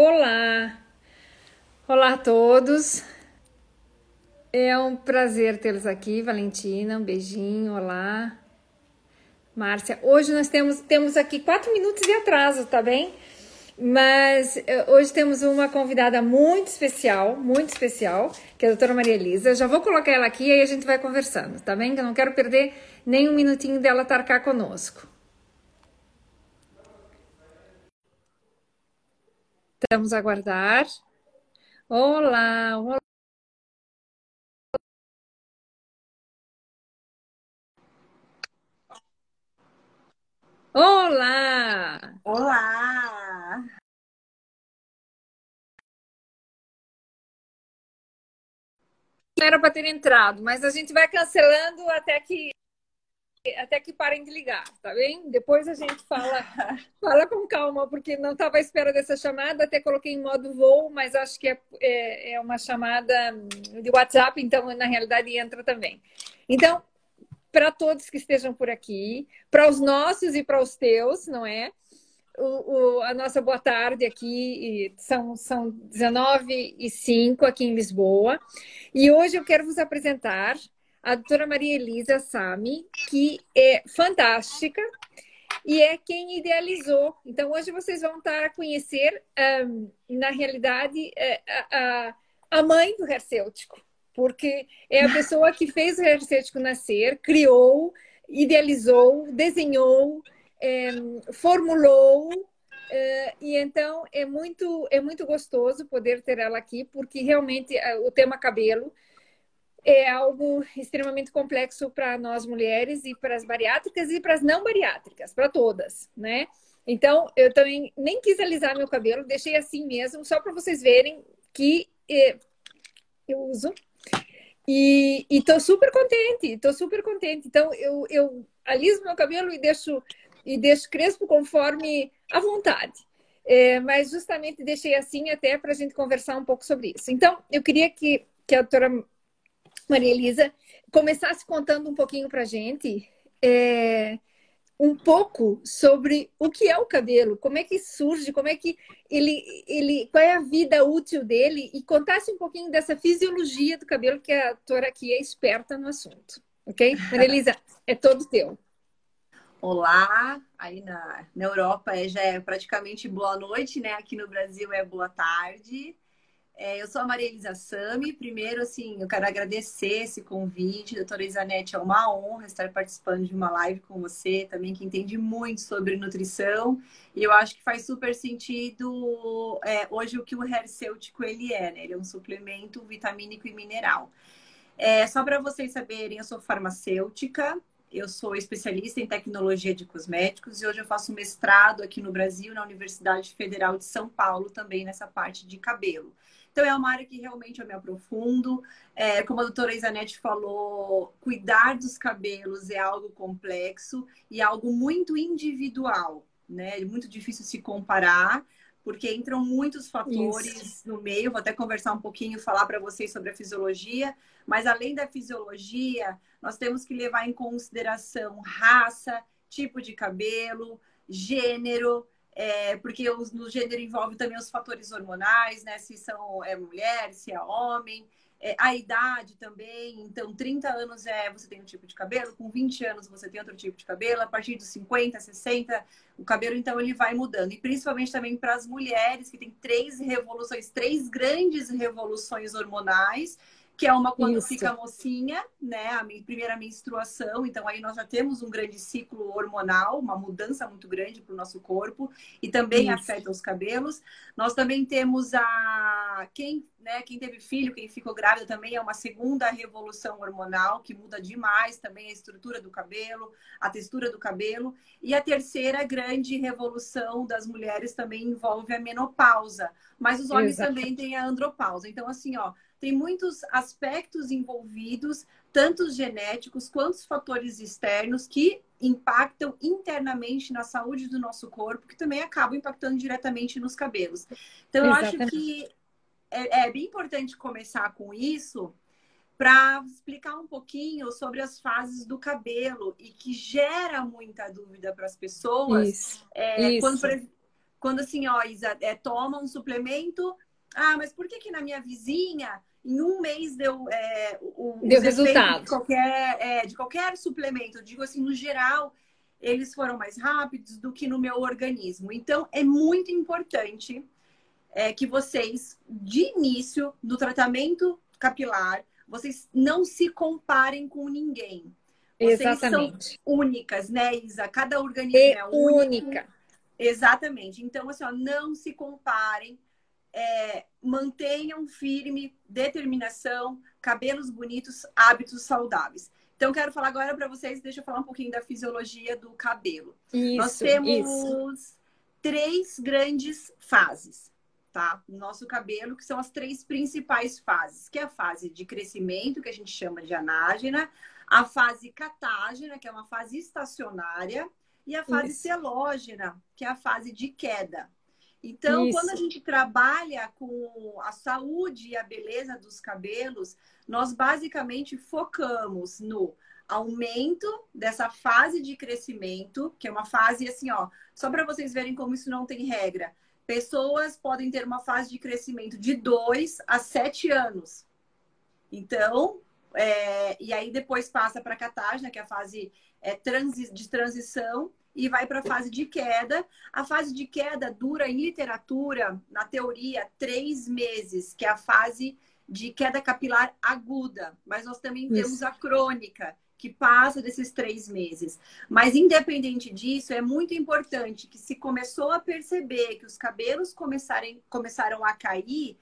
Olá! Olá a todos! É um prazer tê-los aqui, Valentina. Um beijinho, olá. Márcia, hoje nós temos, temos aqui quatro minutos de atraso, tá bem? Mas eh, hoje temos uma convidada muito especial, muito especial, que é a doutora Maria Elisa. Já vou colocar ela aqui e aí a gente vai conversando, tá bem? Que eu não quero perder nem um minutinho dela estar cá conosco. Vamos aguardar. Olá, olá. Olá! Olá! Não era para ter entrado, mas a gente vai cancelando até que até que parem de ligar, tá bem? Depois a gente fala, fala com calma, porque não estava à espera dessa chamada, até coloquei em modo voo, mas acho que é, é, é uma chamada de WhatsApp, então na realidade entra também. Então, para todos que estejam por aqui, para os nossos e para os teus, não é? O, o, a nossa boa tarde aqui, são, são 19 e 5 aqui em Lisboa. E hoje eu quero vos apresentar a doutora Maria Elisa Sami, que é fantástica e é quem idealizou. Então, hoje vocês vão estar a conhecer, um, na realidade, é, a, a mãe do hercêutico, porque é a pessoa que fez o hercêutico nascer, criou, idealizou, desenhou, é, formulou. É, e então é muito é muito gostoso poder ter ela aqui porque realmente o tema cabelo é algo extremamente complexo para nós mulheres e para as bariátricas e para as não bariátricas, para todas, né? Então, eu também nem quis alisar meu cabelo, deixei assim mesmo, só para vocês verem que eh, eu uso. E, estou super contente, estou super contente. Então, eu, eu aliso meu cabelo e deixo, e deixo crespo conforme a vontade. É, mas justamente deixei assim até para a gente conversar um pouco sobre isso. Então, eu queria que, que a doutora Maria Elisa, começasse contando um pouquinho para a gente é, um pouco sobre o que é o cabelo, como é que surge, como é que ele, ele, qual é a vida útil dele e contasse um pouquinho dessa fisiologia do cabelo que a doutora aqui é esperta no assunto, ok? Maria Elisa, é todo teu. Olá, aí na, na Europa é, já é praticamente boa noite, né? Aqui no Brasil é boa tarde. É, eu sou a Maria Elisa Sami. Primeiro, assim, eu quero agradecer esse convite. Doutora Isanete, é uma honra estar participando de uma live com você, também que entende muito sobre nutrição. E eu acho que faz super sentido é, hoje o que o hercêutico ele é, né? Ele é um suplemento vitamínico e mineral. É, só para vocês saberem, eu sou farmacêutica, eu sou especialista em tecnologia de cosméticos e hoje eu faço mestrado aqui no Brasil, na Universidade Federal de São Paulo, também nessa parte de cabelo. Então, é uma área que realmente eu me aprofundo. É, como a doutora Isanete falou, cuidar dos cabelos é algo complexo e algo muito individual, né? É muito difícil se comparar, porque entram muitos fatores Isso. no meio. Vou até conversar um pouquinho, falar para vocês sobre a fisiologia, mas além da fisiologia, nós temos que levar em consideração raça, tipo de cabelo, gênero, é, porque os, no gênero envolve também os fatores hormonais, né? Se são é, mulher, se é homem, é, a idade também. Então, 30 anos é você tem um tipo de cabelo, com 20 anos você tem outro tipo de cabelo, a partir dos 50, 60, o cabelo então ele vai mudando. E principalmente também para as mulheres que tem três revoluções, três grandes revoluções hormonais que é uma quando Isso. fica mocinha, né? A primeira menstruação. Então, aí nós já temos um grande ciclo hormonal, uma mudança muito grande para o nosso corpo e também Isso. afeta os cabelos. Nós também temos a quem, né? Quem teve filho, quem ficou grávida também é uma segunda revolução hormonal que muda demais também a estrutura do cabelo, a textura do cabelo. E a terceira grande revolução das mulheres também envolve a menopausa. Mas os homens Exato. também têm a andropausa. Então, assim, ó tem muitos aspectos envolvidos, tanto os genéticos quanto os fatores externos, que impactam internamente na saúde do nosso corpo, que também acabam impactando diretamente nos cabelos. Então, eu acho que é, é bem importante começar com isso para explicar um pouquinho sobre as fases do cabelo e que gera muita dúvida para as pessoas. Isso, é, isso. Quando, quando assim, ó, Isa, é, toma um suplemento. Ah, mas por que que na minha vizinha em um mês deu, é, o, deu resultado de qualquer, é, de qualquer suplemento? Eu digo assim, no geral, eles foram mais rápidos do que no meu organismo. Então, é muito importante é, que vocês, de início do tratamento capilar, vocês não se comparem com ninguém. Vocês Exatamente. são únicas, né, Isa? Cada organismo é, é única. Exatamente. Então, assim, ó, não se comparem. É, mantenham firme determinação, cabelos bonitos, hábitos saudáveis. Então, quero falar agora para vocês, deixa eu falar um pouquinho da fisiologia do cabelo. Isso, Nós temos isso. três grandes fases, tá? No nosso cabelo, que são as três principais fases, que é a fase de crescimento, que a gente chama de anágena, a fase catágena, que é uma fase estacionária, e a fase Isso. celógena, que é a fase de queda. Então, Isso. quando a gente trabalha com a saúde e a beleza dos cabelos, nós basicamente focamos no aumento dessa fase de crescimento, que é uma fase assim, ó, só para vocês verem como isso não tem regra. Pessoas podem ter uma fase de crescimento de 2 a 7 anos. Então, é, e aí depois passa para a catágena, que é a fase é, transi de transição, e vai para a fase de queda. A fase de queda dura, em literatura, na teoria, três meses, que é a fase de queda capilar aguda. Mas nós também Isso. temos a crônica, que passa desses três meses. Mas, independente disso, é muito importante que se começou a perceber que os cabelos começarem, começaram a cair,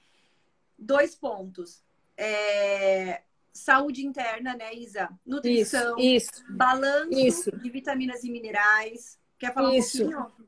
dois pontos. É, saúde interna, né, Isa? Nutrição, isso, isso, balanço isso. de vitaminas e minerais. Quer falar isso. um pouquinho?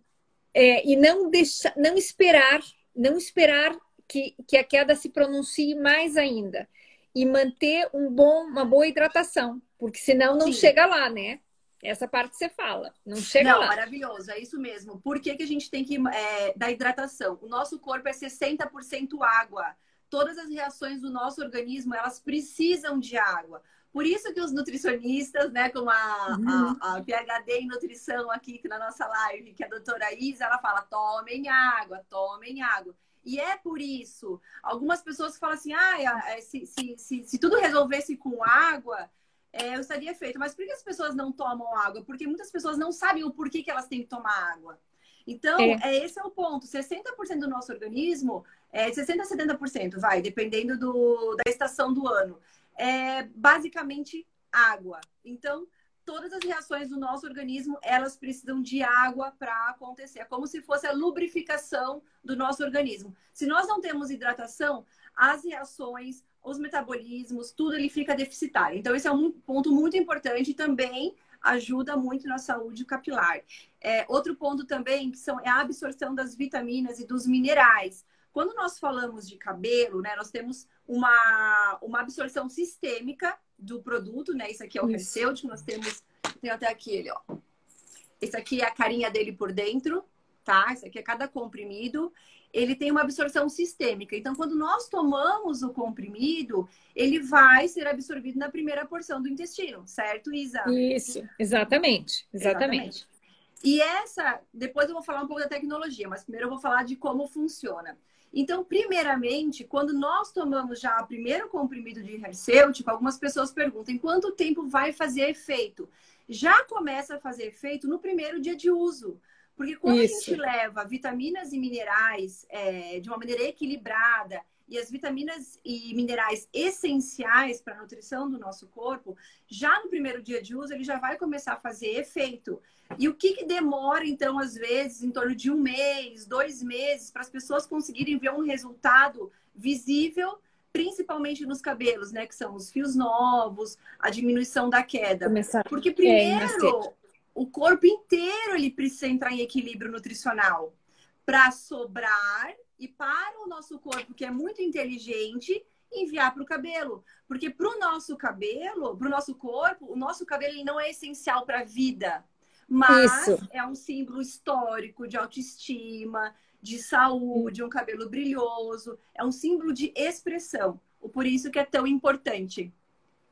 É, e não deixar, não esperar, não esperar que, que a queda se pronuncie mais ainda. E manter um bom, uma boa hidratação, porque senão não Sim. chega lá, né? Essa parte você fala, não chega não, lá. maravilhoso, é isso mesmo. Por que, que a gente tem que é, da hidratação? O nosso corpo é 60% água todas as reações do nosso organismo, elas precisam de água. Por isso que os nutricionistas, né, como a, uhum. a, a, PhD em nutrição aqui na nossa live, que a doutora Isa, ela fala, tomem água, tomem água. E é por isso, algumas pessoas falam assim, ah, se, se, se, se tudo resolvesse com água, é, eu estaria feito. Mas por que as pessoas não tomam água? Porque muitas pessoas não sabem o porquê que elas têm que tomar água. Então, é. é esse é o ponto. 60% do nosso organismo, é 60% a 70%, vai, dependendo do, da estação do ano, é basicamente água. Então, todas as reações do nosso organismo, elas precisam de água para acontecer. É como se fosse a lubrificação do nosso organismo. Se nós não temos hidratação, as reações, os metabolismos, tudo ele fica deficitário. Então, esse é um ponto muito importante também ajuda muito na saúde capilar. É, outro ponto também que são, é a absorção das vitaminas e dos minerais. Quando nós falamos de cabelo, né, nós temos uma, uma absorção sistêmica do produto, né? Isso aqui é o Resseut, nós temos, tem até aqui ele, ó. Esse aqui é a carinha dele por dentro, tá? Esse aqui é cada comprimido ele tem uma absorção sistêmica. Então, quando nós tomamos o comprimido, ele vai ser absorvido na primeira porção do intestino, certo, Isa? Isso, exatamente, exatamente. exatamente. E essa, depois eu vou falar um pouco da tecnologia, mas primeiro eu vou falar de como funciona. Então, primeiramente, quando nós tomamos já o primeiro comprimido de Herceutic, algumas pessoas perguntam quanto tempo vai fazer efeito. Já começa a fazer efeito no primeiro dia de uso. Porque quando Isso. a gente leva vitaminas e minerais é, de uma maneira equilibrada e as vitaminas e minerais essenciais para a nutrição do nosso corpo, já no primeiro dia de uso ele já vai começar a fazer efeito. E o que, que demora, então, às vezes, em torno de um mês, dois meses, para as pessoas conseguirem ver um resultado visível principalmente nos cabelos, né? Que são os fios novos, a diminuição da queda. Começar. Porque primeiro é, o corpo inteiro ele precisa entrar em equilíbrio nutricional para sobrar e para o nosso corpo, que é muito inteligente, enviar para o cabelo. Porque para o nosso cabelo, para o nosso corpo, o nosso cabelo ele não é essencial para a vida. Mas Isso. é um símbolo histórico de autoestima, de saúde, um cabelo brilhoso. É um símbolo de expressão. Por isso que é tão importante.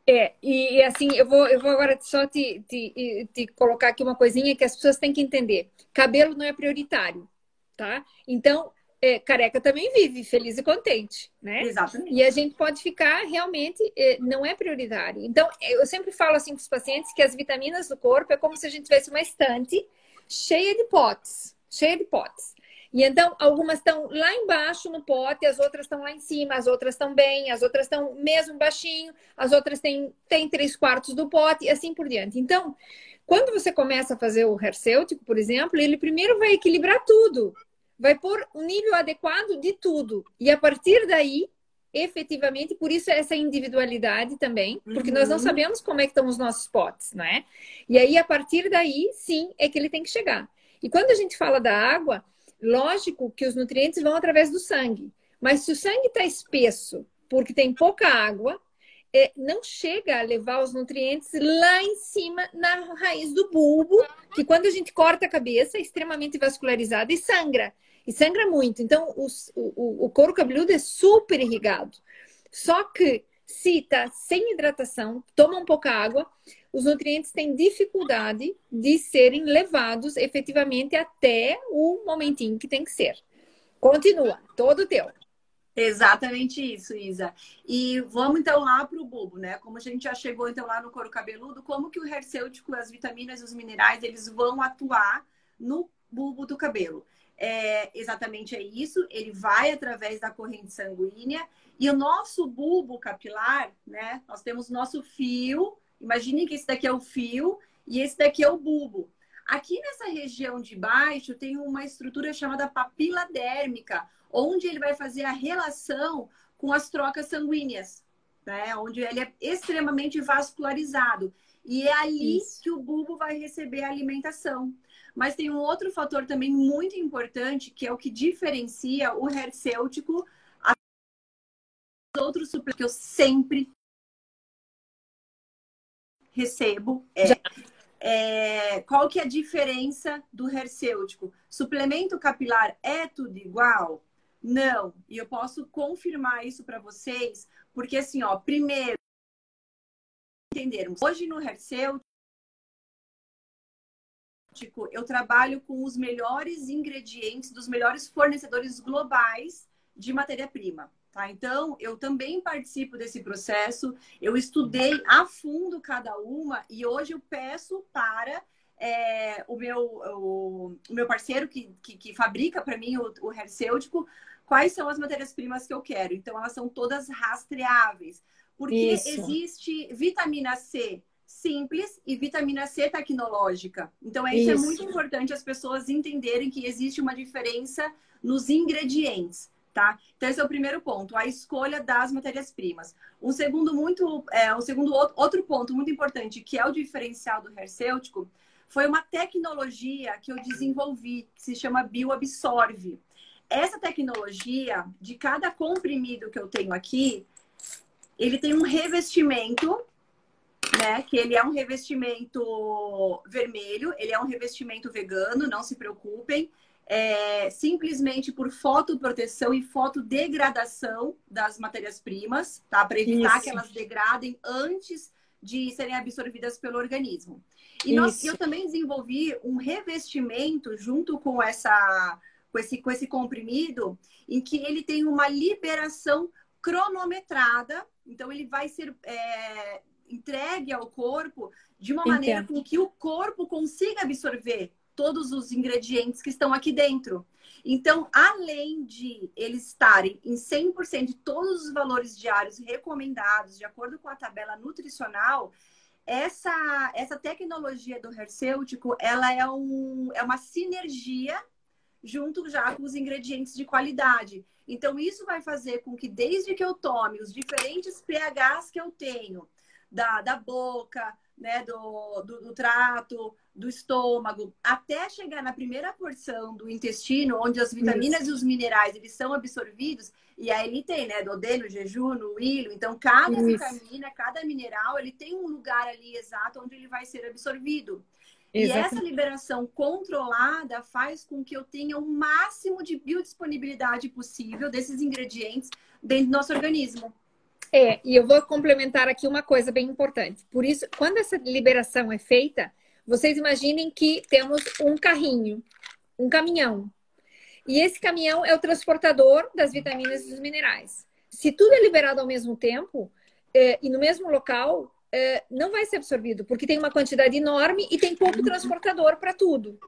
É, e, assim, eu vou, eu vou agora só te, te, te colocar aqui uma coisinha que as pessoas têm que entender. Cabelo não é prioritário. tá? Então, é, careca também vive feliz e contente, né? Exatamente. E a gente pode ficar realmente, é, não é prioritário. Então, eu sempre falo assim para os pacientes que as vitaminas do corpo é como se a gente tivesse uma estante cheia de potes, cheia de potes. E então, algumas estão lá embaixo no pote, as outras estão lá em cima, as outras estão bem, as outras estão mesmo baixinho, as outras têm, têm três quartos do pote e assim por diante. Então, quando você começa a fazer o hercêutico, por exemplo, ele primeiro vai equilibrar tudo vai pôr um nível adequado de tudo. E a partir daí, efetivamente, por isso essa individualidade também, porque uhum. nós não uhum. sabemos como é que estão os nossos potes, né? E aí, a partir daí, sim, é que ele tem que chegar. E quando a gente fala da água, lógico que os nutrientes vão através do sangue. Mas se o sangue está espesso, porque tem pouca água, é, não chega a levar os nutrientes lá em cima na raiz do bulbo, que quando a gente corta a cabeça é extremamente vascularizada e sangra e sangra muito. Então, os, o, o couro cabeludo é super irrigado. Só que se está sem hidratação, toma um pouca água, os nutrientes têm dificuldade de serem levados efetivamente até o momentinho que tem que ser. Continua, todo teu. Exatamente isso, Isa. E vamos então lá para o bulbo, né? Como a gente já chegou então lá no couro cabeludo, como que o hercêutico, as vitaminas e os minerais, eles vão atuar no bulbo do cabelo? É, exatamente é isso, ele vai através da corrente sanguínea e o nosso bulbo capilar, né? Nós temos nosso fio, imagine que esse daqui é o fio e esse daqui é o bulbo. Aqui nessa região de baixo tem uma estrutura chamada papila dérmica, onde ele vai fazer a relação com as trocas sanguíneas, né? Onde ele é extremamente vascularizado. E é ali Isso. que o bulbo vai receber a alimentação. Mas tem um outro fator também muito importante, que é o que diferencia o hercêutico dos outros suplementos que eu sempre recebo. É, é, qual que é a diferença do hercêutico? Suplemento capilar é tudo igual? Não. E eu posso confirmar isso para vocês, porque assim, ó, primeiro, entendermos, hoje no hercêutico, eu trabalho com os melhores ingredientes dos melhores fornecedores globais de matéria-prima. Tá? Então, eu também participo desse processo, eu estudei a fundo cada uma e hoje eu peço para é, o, meu, o, o, meu parceiro que, que, que fabrica para mim o, o hercêutico quais são as matérias-primas que eu quero. Então, elas são todas rastreáveis. Porque Isso. existe vitamina C simples e vitamina C tecnológica. Então, é, isso, isso é muito importante as pessoas entenderem que existe uma diferença nos ingredientes. Tá? Então, esse é o primeiro ponto, a escolha das matérias-primas. Um segundo muito, é, um segundo outro ponto muito importante, que é o diferencial do hercêutico, foi uma tecnologia que eu desenvolvi, que se chama Bioabsorve. Essa tecnologia, de cada comprimido que eu tenho aqui, ele tem um revestimento né? Que ele é um revestimento vermelho, ele é um revestimento vegano, não se preocupem. É, simplesmente por fotoproteção e fotodegradação das matérias-primas, tá? Para evitar Isso. que elas degradem antes de serem absorvidas pelo organismo. E nós, eu também desenvolvi um revestimento junto com essa com esse, com esse comprimido, em que ele tem uma liberação cronometrada, então ele vai ser é, entregue ao corpo de uma Entendo. maneira com que o corpo consiga absorver todos os ingredientes que estão aqui dentro. Então, além de eles estarem em 100% de todos os valores diários recomendados, de acordo com a tabela nutricional, essa, essa tecnologia do hercêutico, ela é, um, é uma sinergia junto já com os ingredientes de qualidade. Então, isso vai fazer com que, desde que eu tome os diferentes pHs que eu tenho, da, da boca, né, do, do, do, trato, do estômago, até chegar na primeira porção do intestino, onde as vitaminas Isso. e os minerais eles são absorvidos, e aí ele tem, né, do no jejum, no ilho, então cada Isso. vitamina, cada mineral, ele tem um lugar ali exato onde ele vai ser absorvido. Exatamente. E essa liberação controlada faz com que eu tenha o máximo de biodisponibilidade possível desses ingredientes dentro do nosso organismo. É, e eu vou complementar aqui uma coisa bem importante. Por isso, quando essa liberação é feita, vocês imaginem que temos um carrinho, um caminhão. E esse caminhão é o transportador das vitaminas e dos minerais. Se tudo é liberado ao mesmo tempo é, e no mesmo local, não vai ser absorvido, porque tem uma quantidade enorme e tem pouco transportador para tudo.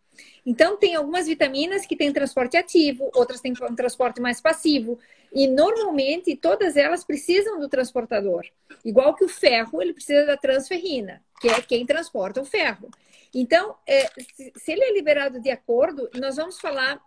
Então, tem algumas vitaminas que têm transporte ativo, outras têm um transporte mais passivo. E, normalmente, todas elas precisam do transportador. Igual que o ferro, ele precisa da transferrina, que é quem transporta o ferro. Então, é, se ele é liberado de acordo, nós vamos falar.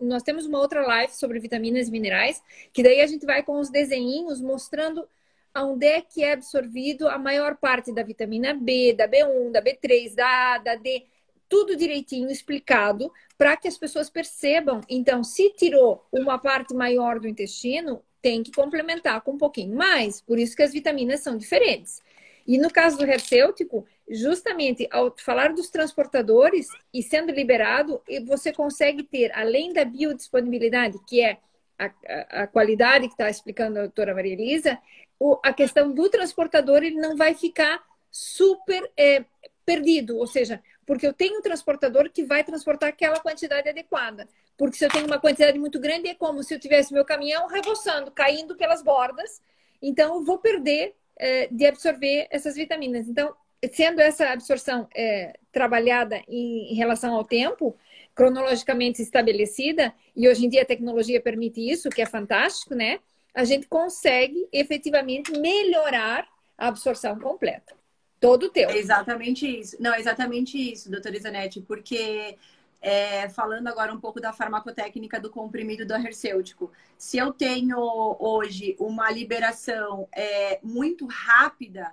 Nós temos uma outra live sobre vitaminas e minerais, que daí a gente vai com os desenhinhos mostrando onde é que é absorvido a maior parte da vitamina B, da B1, da B3, da A, da D, tudo direitinho explicado para que as pessoas percebam. Então, se tirou uma parte maior do intestino, tem que complementar com um pouquinho mais. Por isso que as vitaminas são diferentes. E no caso do hercêutico, justamente ao falar dos transportadores e sendo liberado, você consegue ter, além da biodisponibilidade, que é a, a, qualidade que está explicando a doutora Maria Elisa, o, a questão do transportador ele não vai ficar super é, perdido, ou seja, porque eu tenho um transportador que vai transportar aquela quantidade adequada. Porque se eu tenho uma quantidade muito grande, é como se eu tivesse meu caminhão reboçando, caindo pelas bordas. Então, eu vou perder é, de absorver essas vitaminas. Então, sendo essa absorção é, trabalhada em, em relação ao tempo, cronologicamente estabelecida, e hoje em dia a tecnologia permite isso, que é fantástico, né? A gente consegue efetivamente melhorar a absorção completa. Todo o tempo. É exatamente isso. Não, é exatamente isso, doutora Isanete, porque é, falando agora um pouco da farmacotécnica do comprimido do hercêutico. Se eu tenho hoje uma liberação é, muito rápida,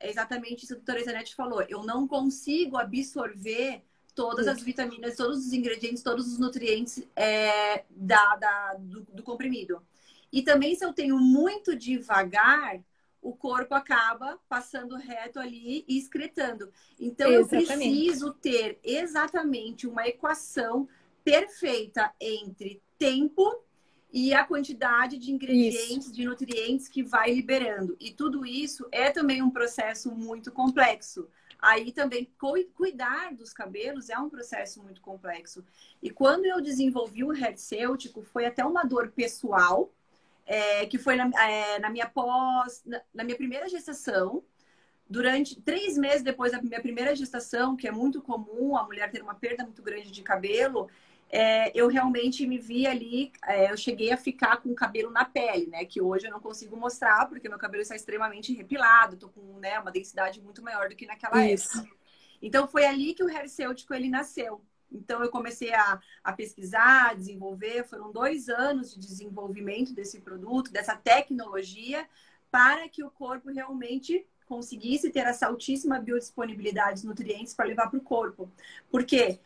é exatamente isso que a doutora Isanete falou. Eu não consigo absorver todas as vitaminas, todos os ingredientes, todos os nutrientes é, da, da do, do comprimido. E também, se eu tenho muito devagar, o corpo acaba passando reto ali e excretando. Então, exatamente. eu preciso ter exatamente uma equação perfeita entre tempo e a quantidade de ingredientes, isso. de nutrientes que vai liberando. E tudo isso é também um processo muito complexo. Aí também cuidar dos cabelos é um processo muito complexo. E quando eu desenvolvi o hercêutico, foi até uma dor pessoal, é, que foi na, é, na minha pós, na, na, minha primeira gestação. Durante três meses depois da minha primeira gestação, que é muito comum a mulher ter uma perda muito grande de cabelo, é, eu realmente me vi ali, é, eu cheguei a ficar com o cabelo na pele, né? Que hoje eu não consigo mostrar, porque meu cabelo está extremamente repilado, tô com né, uma densidade muito maior do que naquela Isso. época. Então foi ali que o hercêutico ele nasceu. Então, eu comecei a, a pesquisar, a desenvolver. Foram dois anos de desenvolvimento desse produto, dessa tecnologia, para que o corpo realmente conseguisse ter essa altíssima biodisponibilidade de nutrientes para levar para o corpo. Por quê?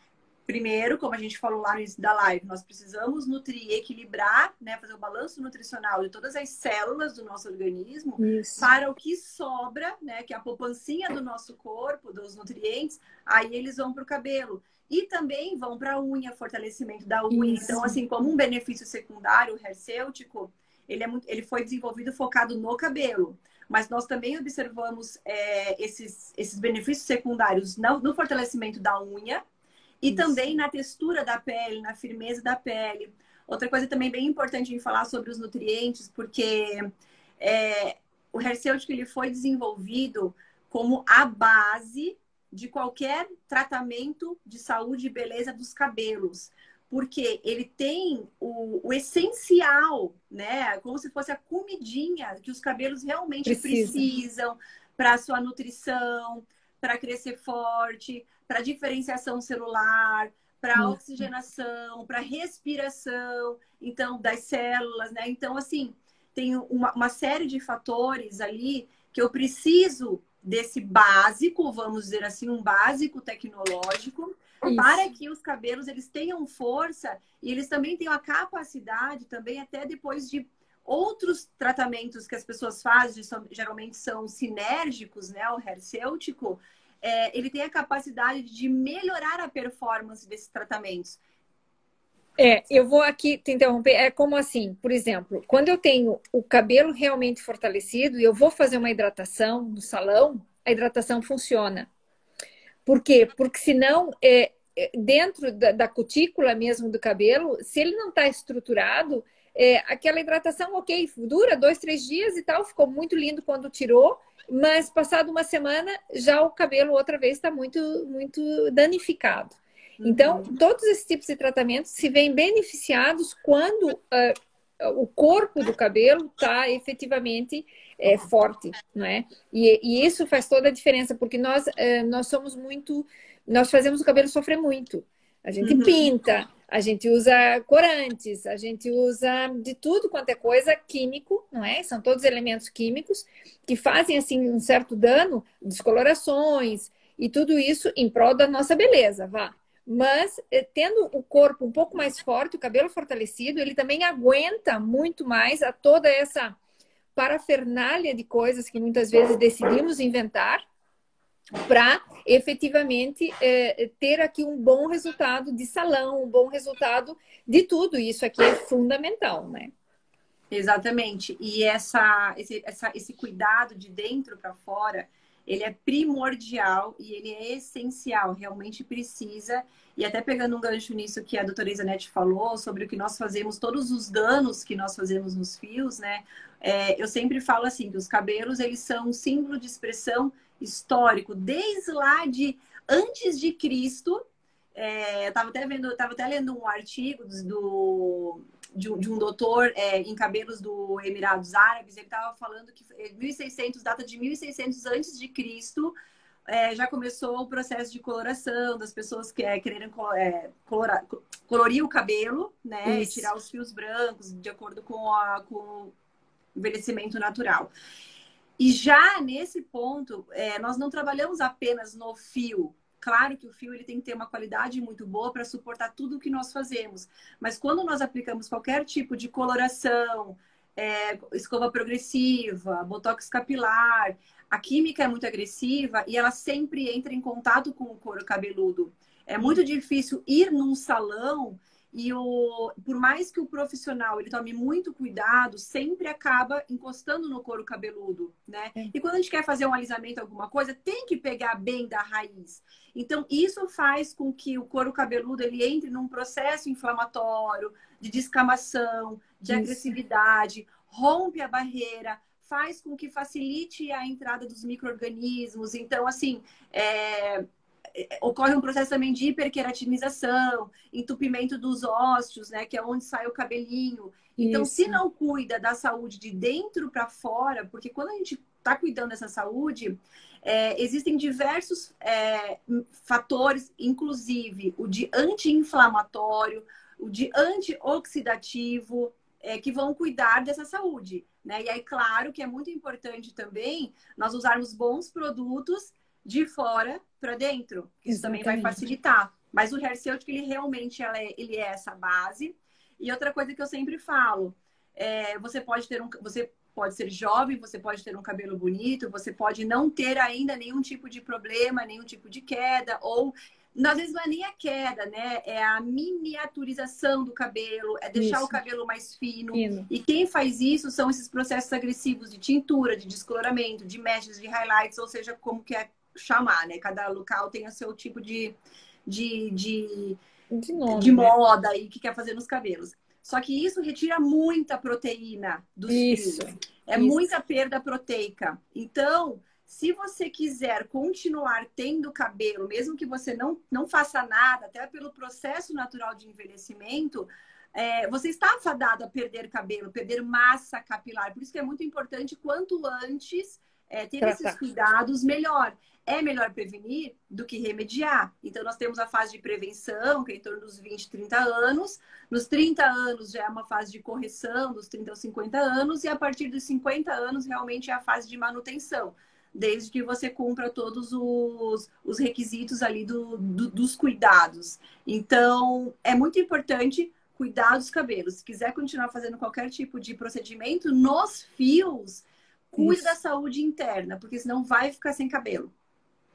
Primeiro, como a gente falou lá no início da live, nós precisamos nutrir, equilibrar, né, fazer o balanço nutricional de todas as células do nosso organismo Isso. para o que sobra, né, que é a poupancinha do nosso corpo, dos nutrientes, aí eles vão para o cabelo. E também vão para a unha, fortalecimento da unha. Isso. Então, assim, como um benefício secundário, o hercêutico, ele, é muito, ele foi desenvolvido focado no cabelo. Mas nós também observamos é, esses, esses benefícios secundários no, no fortalecimento da unha e Isso. também na textura da pele, na firmeza da pele. Outra coisa também bem importante em falar sobre os nutrientes, porque é, o hercêutico ele foi desenvolvido como a base de qualquer tratamento de saúde e beleza dos cabelos, porque ele tem o, o, essencial, né? Como se fosse a comidinha que os cabelos realmente Precisa. precisam para sua nutrição, para crescer forte, para diferenciação celular, para oxigenação, para respiração, então das células, né? Então assim tem uma, uma série de fatores ali que eu preciso desse básico, vamos dizer assim, um básico tecnológico, Isso. para que os cabelos eles tenham força e eles também tenham a capacidade também até depois de outros tratamentos que as pessoas fazem, geralmente são sinérgicos, né, o hercêutico, é, ele tem a capacidade de melhorar a performance desses tratamentos. É, eu vou aqui te interromper. É como assim, por exemplo, quando eu tenho o cabelo realmente fortalecido e eu vou fazer uma hidratação no salão, a hidratação funciona. Por quê? Porque senão é, dentro da, da, cutícula mesmo do cabelo, se ele não está estruturado, é, aquela hidratação, ok, dura dois, três dias e tal, ficou muito lindo quando tirou, mas passado uma semana já o cabelo outra vez está muito, muito danificado. Então, todos esses tipos de tratamentos se veem beneficiados quando uh, o corpo do cabelo está efetivamente é, forte, não é? E, e, isso faz toda a diferença, porque nós, uh, nós somos muito, nós fazemos o cabelo sofrer muito. A gente uhum. pinta, a gente usa corantes, a gente usa de tudo quanto é coisa químico, não é? São todos elementos químicos que fazem assim um certo dano, descolorações e tudo isso em prol da nossa beleza, vá. Mas eh, tendo o corpo um pouco mais forte, o cabelo fortalecido, ele também aguenta muito mais a toda essa parafernália de coisas que muitas vezes decidimos inventar para efetivamente é, ter aqui um bom resultado de salão, um bom resultado de tudo. Isso aqui é fundamental, né? Exatamente. E essa, esse, essa, esse cuidado de dentro para fora, ele é primordial e ele é essencial, realmente precisa. E até pegando um gancho nisso que a doutora Isanete falou, sobre o que nós fazemos, todos os danos que nós fazemos nos fios, né? É, eu sempre falo assim, que os cabelos, eles são um símbolo de expressão histórico, desde lá de antes de Cristo. É, eu estava até vendo, estava até lendo um artigo do, de, um, de um doutor é, em cabelos do Emirados Árabes. Ele estava falando que 1600 data de 1600 antes de Cristo é, já começou o processo de coloração das pessoas que é, querendo é, colorar, colorir o cabelo, né, Isso. e tirar os fios brancos de acordo com, a, com o envelhecimento natural. E já nesse ponto, é, nós não trabalhamos apenas no fio. Claro que o fio ele tem que ter uma qualidade muito boa para suportar tudo o que nós fazemos. Mas quando nós aplicamos qualquer tipo de coloração, é, escova progressiva, botox capilar, a química é muito agressiva e ela sempre entra em contato com o couro cabeludo. É muito difícil ir num salão e o, por mais que o profissional ele tome muito cuidado, sempre acaba encostando no couro cabeludo, né? É. E quando a gente quer fazer um alisamento, alguma coisa, tem que pegar bem da raiz. Então, isso faz com que o couro cabeludo ele entre num processo inflamatório, de descamação, de isso. agressividade, rompe a barreira, faz com que facilite a entrada dos micro-organismos. Então, assim, é, é, ocorre um processo também de hiperqueratinização, entupimento dos ósseos, né, que é onde sai o cabelinho. Então, Isso. se não cuida da saúde de dentro para fora, porque quando a gente está cuidando dessa saúde, é, existem diversos é, fatores, inclusive o de anti-inflamatório, o de antioxidativo, é, que vão cuidar dessa saúde. Né? E aí, claro que é muito importante também nós usarmos bons produtos de fora para dentro. Isso Exatamente. também vai facilitar. Mas o hair ele realmente ela é, ele é essa base. E outra coisa que eu sempre falo, é, você pode ter um, você pode ser jovem, você pode ter um cabelo bonito, você pode não ter ainda nenhum tipo de problema, nenhum tipo de queda, ou às vezes não é nem a queda, né? É a miniaturização do cabelo, é deixar isso. o cabelo mais fino. fino. E quem faz isso são esses processos agressivos de tintura, de descoloramento, de meshes, de highlights, ou seja, como que é chamar, né? Cada local tem o seu tipo de, de, de, de, nome, de né? moda né? e que quer fazer nos cabelos. Só que isso retira muita proteína dos isso, fios. É isso. muita perda proteica. Então, se você quiser continuar tendo cabelo, mesmo que você não, não faça nada, até pelo processo natural de envelhecimento, é, você está afadado a perder cabelo, perder massa capilar. Por isso que é muito importante, quanto antes, é, ter esses cuidados, melhor é melhor prevenir do que remediar. Então, nós temos a fase de prevenção, que é em torno dos 20, 30 anos. Nos 30 anos já é uma fase de correção, dos 30 aos 50 anos. E a partir dos 50 anos, realmente é a fase de manutenção. Desde que você cumpra todos os, os requisitos ali do, do, dos cuidados. Então, é muito importante cuidar dos cabelos. Se quiser continuar fazendo qualquer tipo de procedimento nos fios, cuide Isso. da saúde interna, porque senão vai ficar sem cabelo.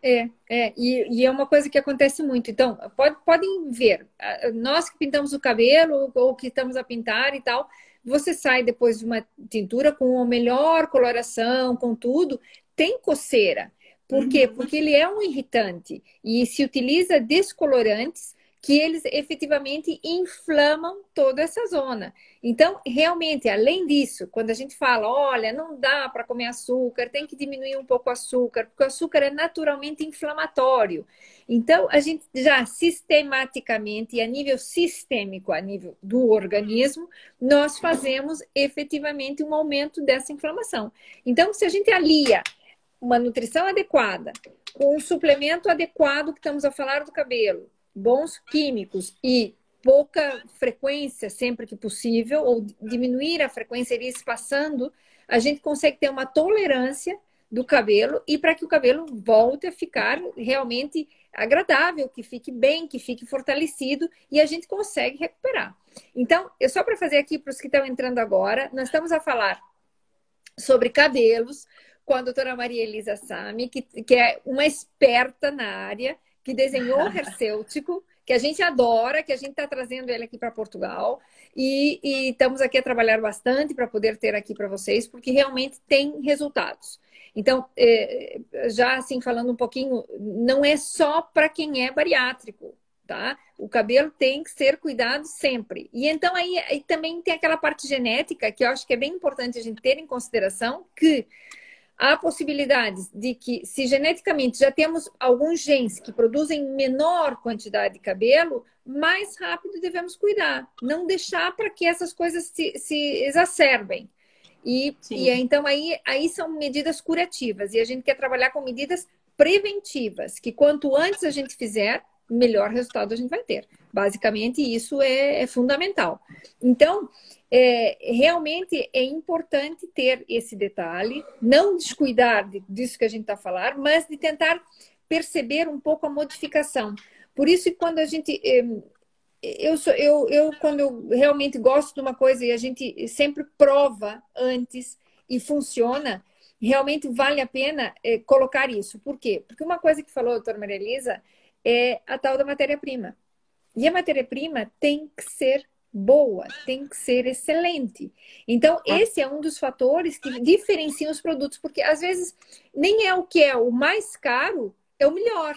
É, é e, e, é uma coisa que acontece muito. Então, pode, podem ver, nós que pintamos o cabelo ou que estamos a pintar e tal, você sai depois de uma tintura com a melhor coloração, com tudo, tem coceira. Por quê? Uhum. Porque ele é um irritante e se utiliza descolorantes que eles efetivamente inflamam toda essa zona. Então, realmente, além disso, quando a gente fala, olha, não dá para comer açúcar, tem que diminuir um pouco o açúcar, porque o açúcar é naturalmente inflamatório. Então, a gente já sistematicamente, a nível sistêmico, a nível do organismo, nós fazemos efetivamente um aumento dessa inflamação. Então, se a gente alia uma nutrição adequada, com um suplemento adequado que estamos a falar do cabelo, bons químicos e pouca frequência sempre que possível, ou diminuir a frequência e ir espaçando, a gente consegue ter uma tolerância do cabelo e para que o cabelo volte a ficar realmente agradável, que fique bem, que fique fortalecido e a gente consegue recuperar. Então, eu só para fazer aqui para os que estão entrando agora, nós estamos a falar sobre cabelos com a doutora Maria Elisa Sami, que, que é uma esperta na área que desenhou o Hercêutico, que a gente adora, que a gente está trazendo ele aqui para Portugal. E, e, estamos aqui a trabalhar bastante para poder ter aqui para vocês, porque realmente tem resultados. Então, é, já assim, falando um pouquinho, não é só para quem é bariátrico, tá? O cabelo tem que ser cuidado sempre. E então aí, aí também tem aquela parte genética que eu acho que é bem importante a gente ter em consideração que há possibilidades de que, se geneticamente já temos alguns genes que produzem menor quantidade de cabelo, mais rápido devemos cuidar, não deixar para que essas coisas se, se exacerbem. E, e então aí, aí são medidas curativas, e a gente quer trabalhar com medidas preventivas, que quanto antes a gente fizer, melhor resultado a gente vai ter. Basicamente, isso é, é fundamental. Então, é, realmente é importante ter esse detalhe, não descuidar disso que a gente está falar, mas de tentar perceber um pouco a modificação. Por isso, quando a gente. Eu, sou, eu, eu, quando eu realmente gosto de uma coisa e a gente sempre prova antes e funciona, realmente vale a pena é, colocar isso. Por quê? Porque uma coisa que falou a doutora Maria Elisa é a tal da matéria-prima. E a matéria-prima tem que ser boa, tem que ser excelente. Então, esse é um dos fatores que diferenciam os produtos, porque às vezes nem é o que é o mais caro, é o melhor,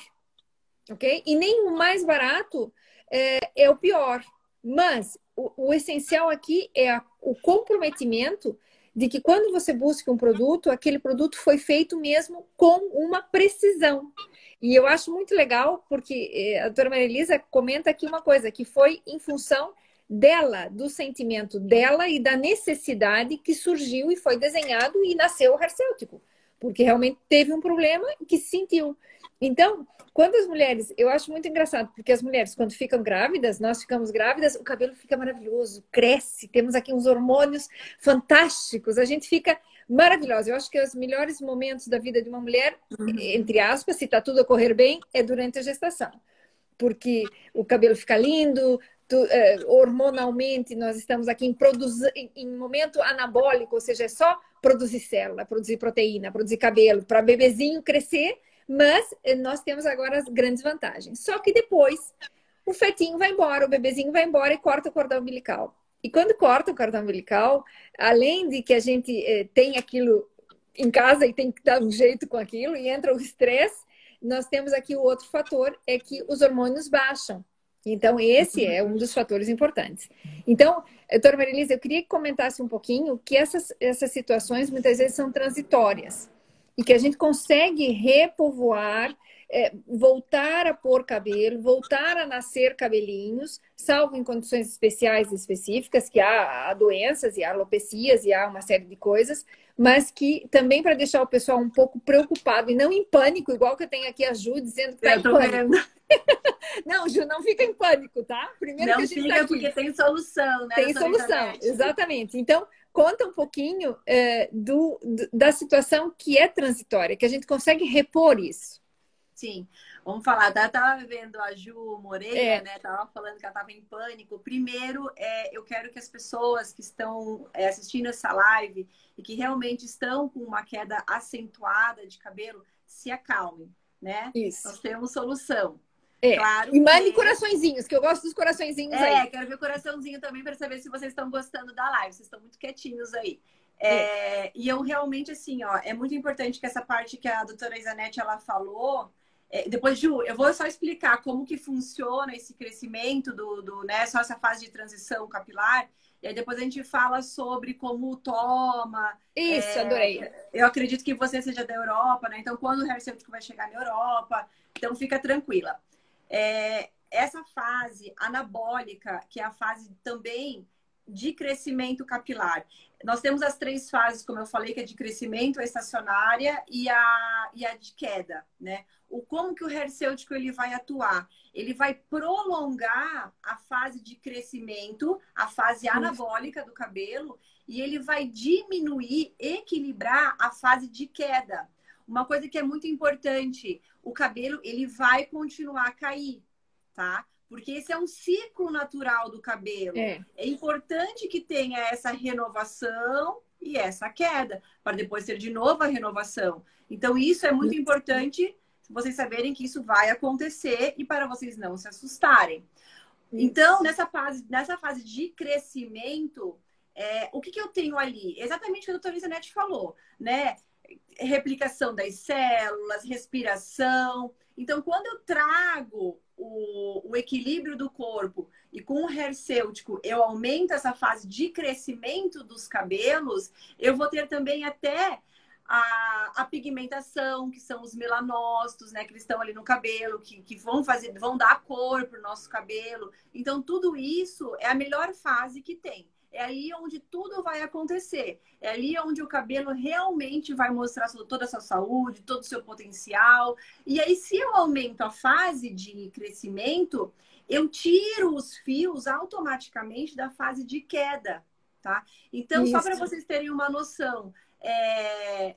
ok? E nem o mais barato é, é o pior. Mas o, o essencial aqui é a, o comprometimento de que quando você busca um produto, aquele produto foi feito mesmo com uma precisão. E eu acho muito legal, porque eh, a doutora Maria Elisa comenta aqui uma coisa, que foi em função dela, do sentimento dela e da necessidade que surgiu e foi desenhado e nasceu o Hercêutico, porque realmente teve um problema que sentiu. Então, quando as mulheres, eu acho muito engraçado, porque as mulheres, quando ficam grávidas, nós ficamos grávidas, o cabelo fica maravilhoso, cresce, temos aqui uns hormônios fantásticos, a gente fica maravilhosa. Eu acho que os melhores momentos da vida de uma mulher, entre aspas, se está tudo a correr bem, é durante a gestação. Porque o cabelo fica lindo, tu, é, hormonalmente nós estamos aqui em, produzir, em momento anabólico, ou seja, é só produzir célula, produzir proteína, produzir cabelo, para bebezinho crescer, mas eh, nós temos agora as grandes vantagens. Só que depois o fetinho vai embora, o bebezinho vai embora e corta o cordão umbilical. E quando corta o cordão umbilical, além de que a gente eh, tem aquilo em casa e tem que dar um jeito com aquilo, e entra o estresse, nós temos aqui o outro fator, é que os hormônios baixam. Então, esse é um dos fatores importantes. Então, doutora Marilisa, eu queria que comentasse um pouquinho que essas, essas situações muitas vezes são transitórias e que a gente consegue repovoar, é, voltar a pôr cabelo, voltar a nascer cabelinhos, salvo em condições especiais e específicas, que há, há doenças e há alopecias e há uma série de coisas, mas que também para deixar o pessoal um pouco preocupado e não em pânico, igual que eu tenho aqui a Ju dizendo que está em pânico. não, Ju, não fica em pânico, tá? Primeiro não que a gente tá fica tá aqui. porque tem solução, né? Tem solução, exatamente. Então, conta um pouquinho é, do, da situação que é transitória, que a gente consegue repor isso. Sim, vamos falar. Eu tava vendo a Ju Moreira, é. né? Tava falando que ela tava em pânico. Primeiro, é, eu quero que as pessoas que estão é, assistindo essa live e que realmente estão com uma queda acentuada de cabelo se acalmem, né? Isso. Nós temos solução. É. Claro e mande que... coraçõezinhos, que eu gosto dos coraçõezinhos é, aí. É, quero ver coraçãozinho também para saber se vocês estão gostando da live. Vocês estão muito quietinhos aí. É, é. E eu realmente, assim, ó, é muito importante que essa parte que a doutora Isanete, ela falou, depois, Ju, eu vou só explicar como que funciona esse crescimento do, do, né, só essa fase de transição capilar, e aí depois a gente fala sobre como toma. Isso, é, adorei. Eu acredito que você seja da Europa, né? Então, quando o Hercêutico vai chegar na Europa, então fica tranquila. É, essa fase anabólica, que é a fase também de crescimento capilar. Nós temos as três fases, como eu falei, que é de crescimento, a estacionária e a, e a de queda, né? O como que o hercêutico ele vai atuar? Ele vai prolongar a fase de crescimento, a fase anabólica do cabelo, e ele vai diminuir, equilibrar a fase de queda. Uma coisa que é muito importante, o cabelo ele vai continuar a cair, tá? Porque esse é um ciclo natural do cabelo. É, é importante que tenha essa renovação e essa queda, para depois ter de novo a renovação. Então, isso é muito importante vocês saberem que isso vai acontecer e para vocês não se assustarem. Então, nessa fase, nessa fase de crescimento, é, o que, que eu tenho ali? Exatamente o que a doutora Isanete falou, né? Replicação das células, respiração. Então, quando eu trago o, o equilíbrio do corpo e com o hercêutico eu aumento essa fase de crescimento dos cabelos, eu vou ter também até a, a, pigmentação, que são os melanócitos, né, que estão ali no cabelo, que, que vão fazer, vão dar cor para o nosso cabelo. Então, tudo isso é a melhor fase que tem. É aí onde tudo vai acontecer. É ali onde o cabelo realmente vai mostrar toda a sua saúde, todo o seu potencial. E aí, se eu aumento a fase de crescimento, eu tiro os fios automaticamente da fase de queda, tá? Então, Isso. só para vocês terem uma noção, é...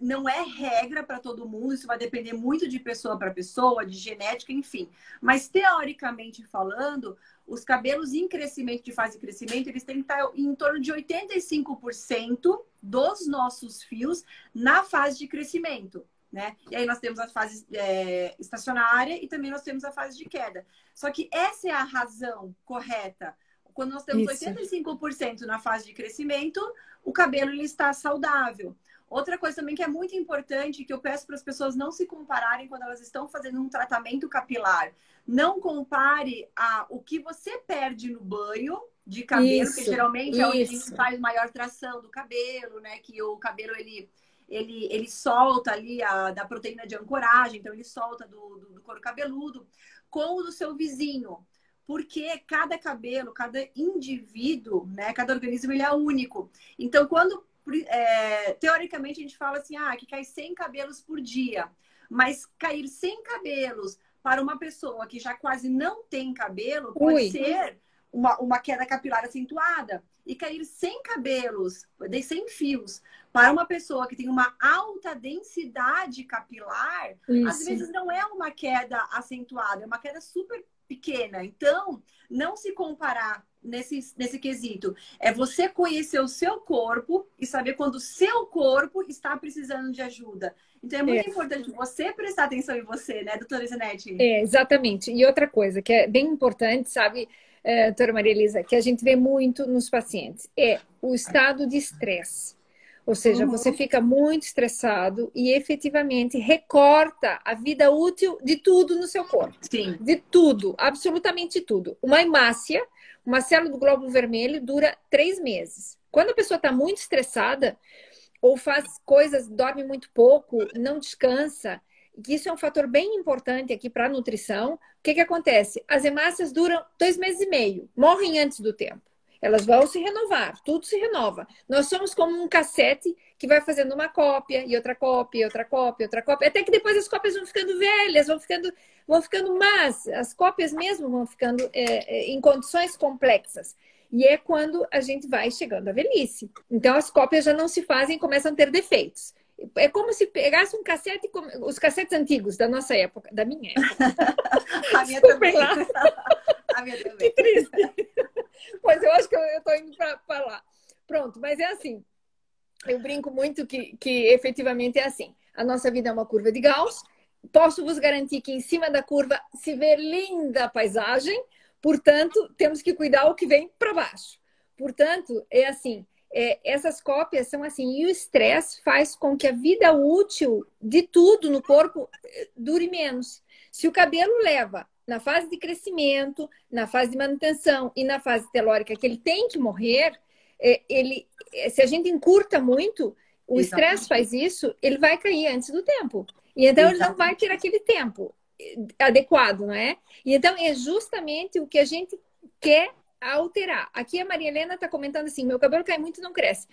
não é regra para todo mundo, isso vai depender muito de pessoa para pessoa, de genética, enfim. Mas, teoricamente falando, os cabelos em crescimento, de fase de crescimento, eles têm que estar em torno de 85% dos nossos fios na fase de crescimento. Né? E aí nós temos a fase é, estacionária e também nós temos a fase de queda. Só que essa é a razão correta. Quando nós temos Isso. 85% na fase de crescimento, o cabelo ele está saudável. Outra coisa também que é muito importante, que eu peço para as pessoas não se compararem quando elas estão fazendo um tratamento capilar. Não compare a, o que você perde no banho de cabelo, isso, que geralmente isso. é onde a gente faz maior tração do cabelo, né? Que o cabelo ele, ele, ele solta ali a, da proteína de ancoragem, então ele solta do, do, do couro cabeludo, com o do seu vizinho porque cada cabelo, cada indivíduo, né, cada organismo ele é único. Então, quando é, teoricamente a gente fala assim, ah, que cai 100 cabelos por dia, mas cair 100 cabelos para uma pessoa que já quase não tem cabelo pode Ui. ser uma, uma queda capilar acentuada. E cair 100 cabelos, de 100 fios, para uma pessoa que tem uma alta densidade capilar, Isso. às vezes não é uma queda acentuada, é uma queda super pequena. Então, não se comparar nesse, nesse quesito. É você conhecer o seu corpo e saber quando o seu corpo está precisando de ajuda. Então, é muito é. importante você prestar atenção em você, né, doutora Zenete? É, exatamente. E outra coisa que é bem importante, sabe, é, doutora Maria Elisa, que a gente vê muito nos pacientes, é o estado de estresse. Ou seja, uhum. você fica muito estressado e efetivamente recorta a vida útil de tudo no seu corpo. Sim. De tudo, absolutamente tudo. Uma hemácia, uma célula do glóbulo vermelho, dura três meses. Quando a pessoa está muito estressada, ou faz coisas, dorme muito pouco, não descansa, que isso é um fator bem importante aqui para a nutrição. O que, que acontece? As hemácias duram dois meses e meio, morrem antes do tempo. Elas vão se renovar, tudo se renova. Nós somos como um cassete que vai fazendo uma cópia e outra cópia, e outra cópia, outra cópia, até que depois as cópias vão ficando velhas, vão ficando, vão ficando más, as cópias mesmo vão ficando é, é em condições complexas. E é quando a gente vai chegando à velhice. Então as cópias já não se fazem e começam a ter defeitos. É como se pegasse um cassete, os cassetes antigos da nossa época, da minha época. a minha também. Que triste. Pois eu acho que eu estou indo para lá. Pronto, mas é assim. Eu brinco muito que, que efetivamente é assim. A nossa vida é uma curva de Gauss. Posso vos garantir que em cima da curva se vê linda a paisagem, portanto, temos que cuidar o que vem para baixo. Portanto, é assim, é, essas cópias são assim, e o estresse faz com que a vida útil de tudo no corpo eh, dure menos. Se o cabelo leva na fase de crescimento, na fase de manutenção e na fase telórica que ele tem que morrer, é, ele, é, se a gente encurta muito, o estresse faz isso, ele vai cair antes do tempo. E então Exatamente. ele não vai ter aquele tempo eh, adequado, não é? E então é justamente o que a gente quer alterar. Aqui a Maria Helena está comentando assim: meu cabelo cai muito e não cresce.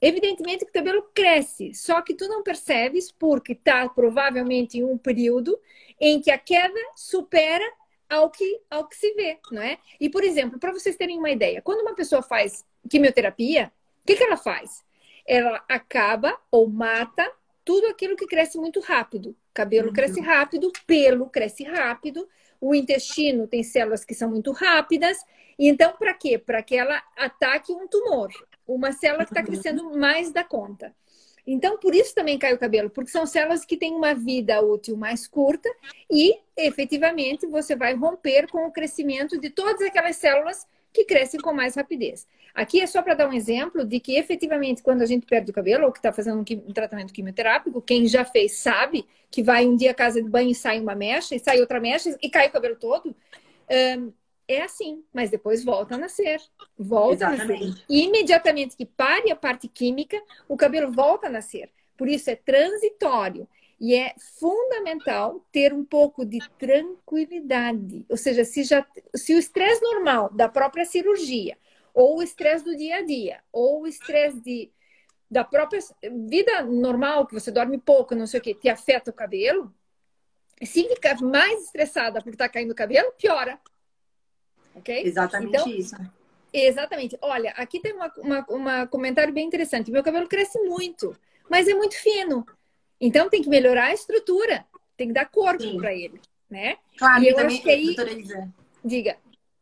Evidentemente que o cabelo cresce, só que tu não percebes porque está provavelmente em um período em que a queda supera ao que, ao que se vê, não é? E, por exemplo, para vocês terem uma ideia, quando uma pessoa faz quimioterapia, o que, que ela faz? Ela acaba ou mata tudo aquilo que cresce muito rápido. Cabelo uhum. cresce rápido, pelo cresce rápido, o intestino tem células que são muito rápidas. E então, para quê? Para que ela ataque um tumor, uma célula que está crescendo mais da conta. Então, por isso também cai o cabelo, porque são células que têm uma vida útil mais curta e, efetivamente, você vai romper com o crescimento de todas aquelas células que crescem com mais rapidez. Aqui é só para dar um exemplo de que, efetivamente, quando a gente perde o cabelo ou que está fazendo um tratamento quimioterápico, quem já fez sabe que vai um dia à casa de banho e sai uma mecha, e sai outra mecha e cai o cabelo todo. Um, é assim, mas depois volta a nascer. Volta Exatamente. a nascer. E imediatamente que pare a parte química, o cabelo volta a nascer. Por isso é transitório. E é fundamental ter um pouco de tranquilidade. Ou seja, se, já, se o estresse normal da própria cirurgia, ou o estresse do dia a dia, ou o estresse de, da própria vida normal, que você dorme pouco, não sei o que, te afeta o cabelo, se ficar mais estressada por estar tá caindo o cabelo, piora. Ok? Exatamente então, isso. Exatamente. Olha, aqui tem um comentário bem interessante. Meu cabelo cresce muito, mas é muito fino. Então tem que melhorar a estrutura, tem que dar corpo para ele, né? Claro, e eu também, acho que aí... Diga.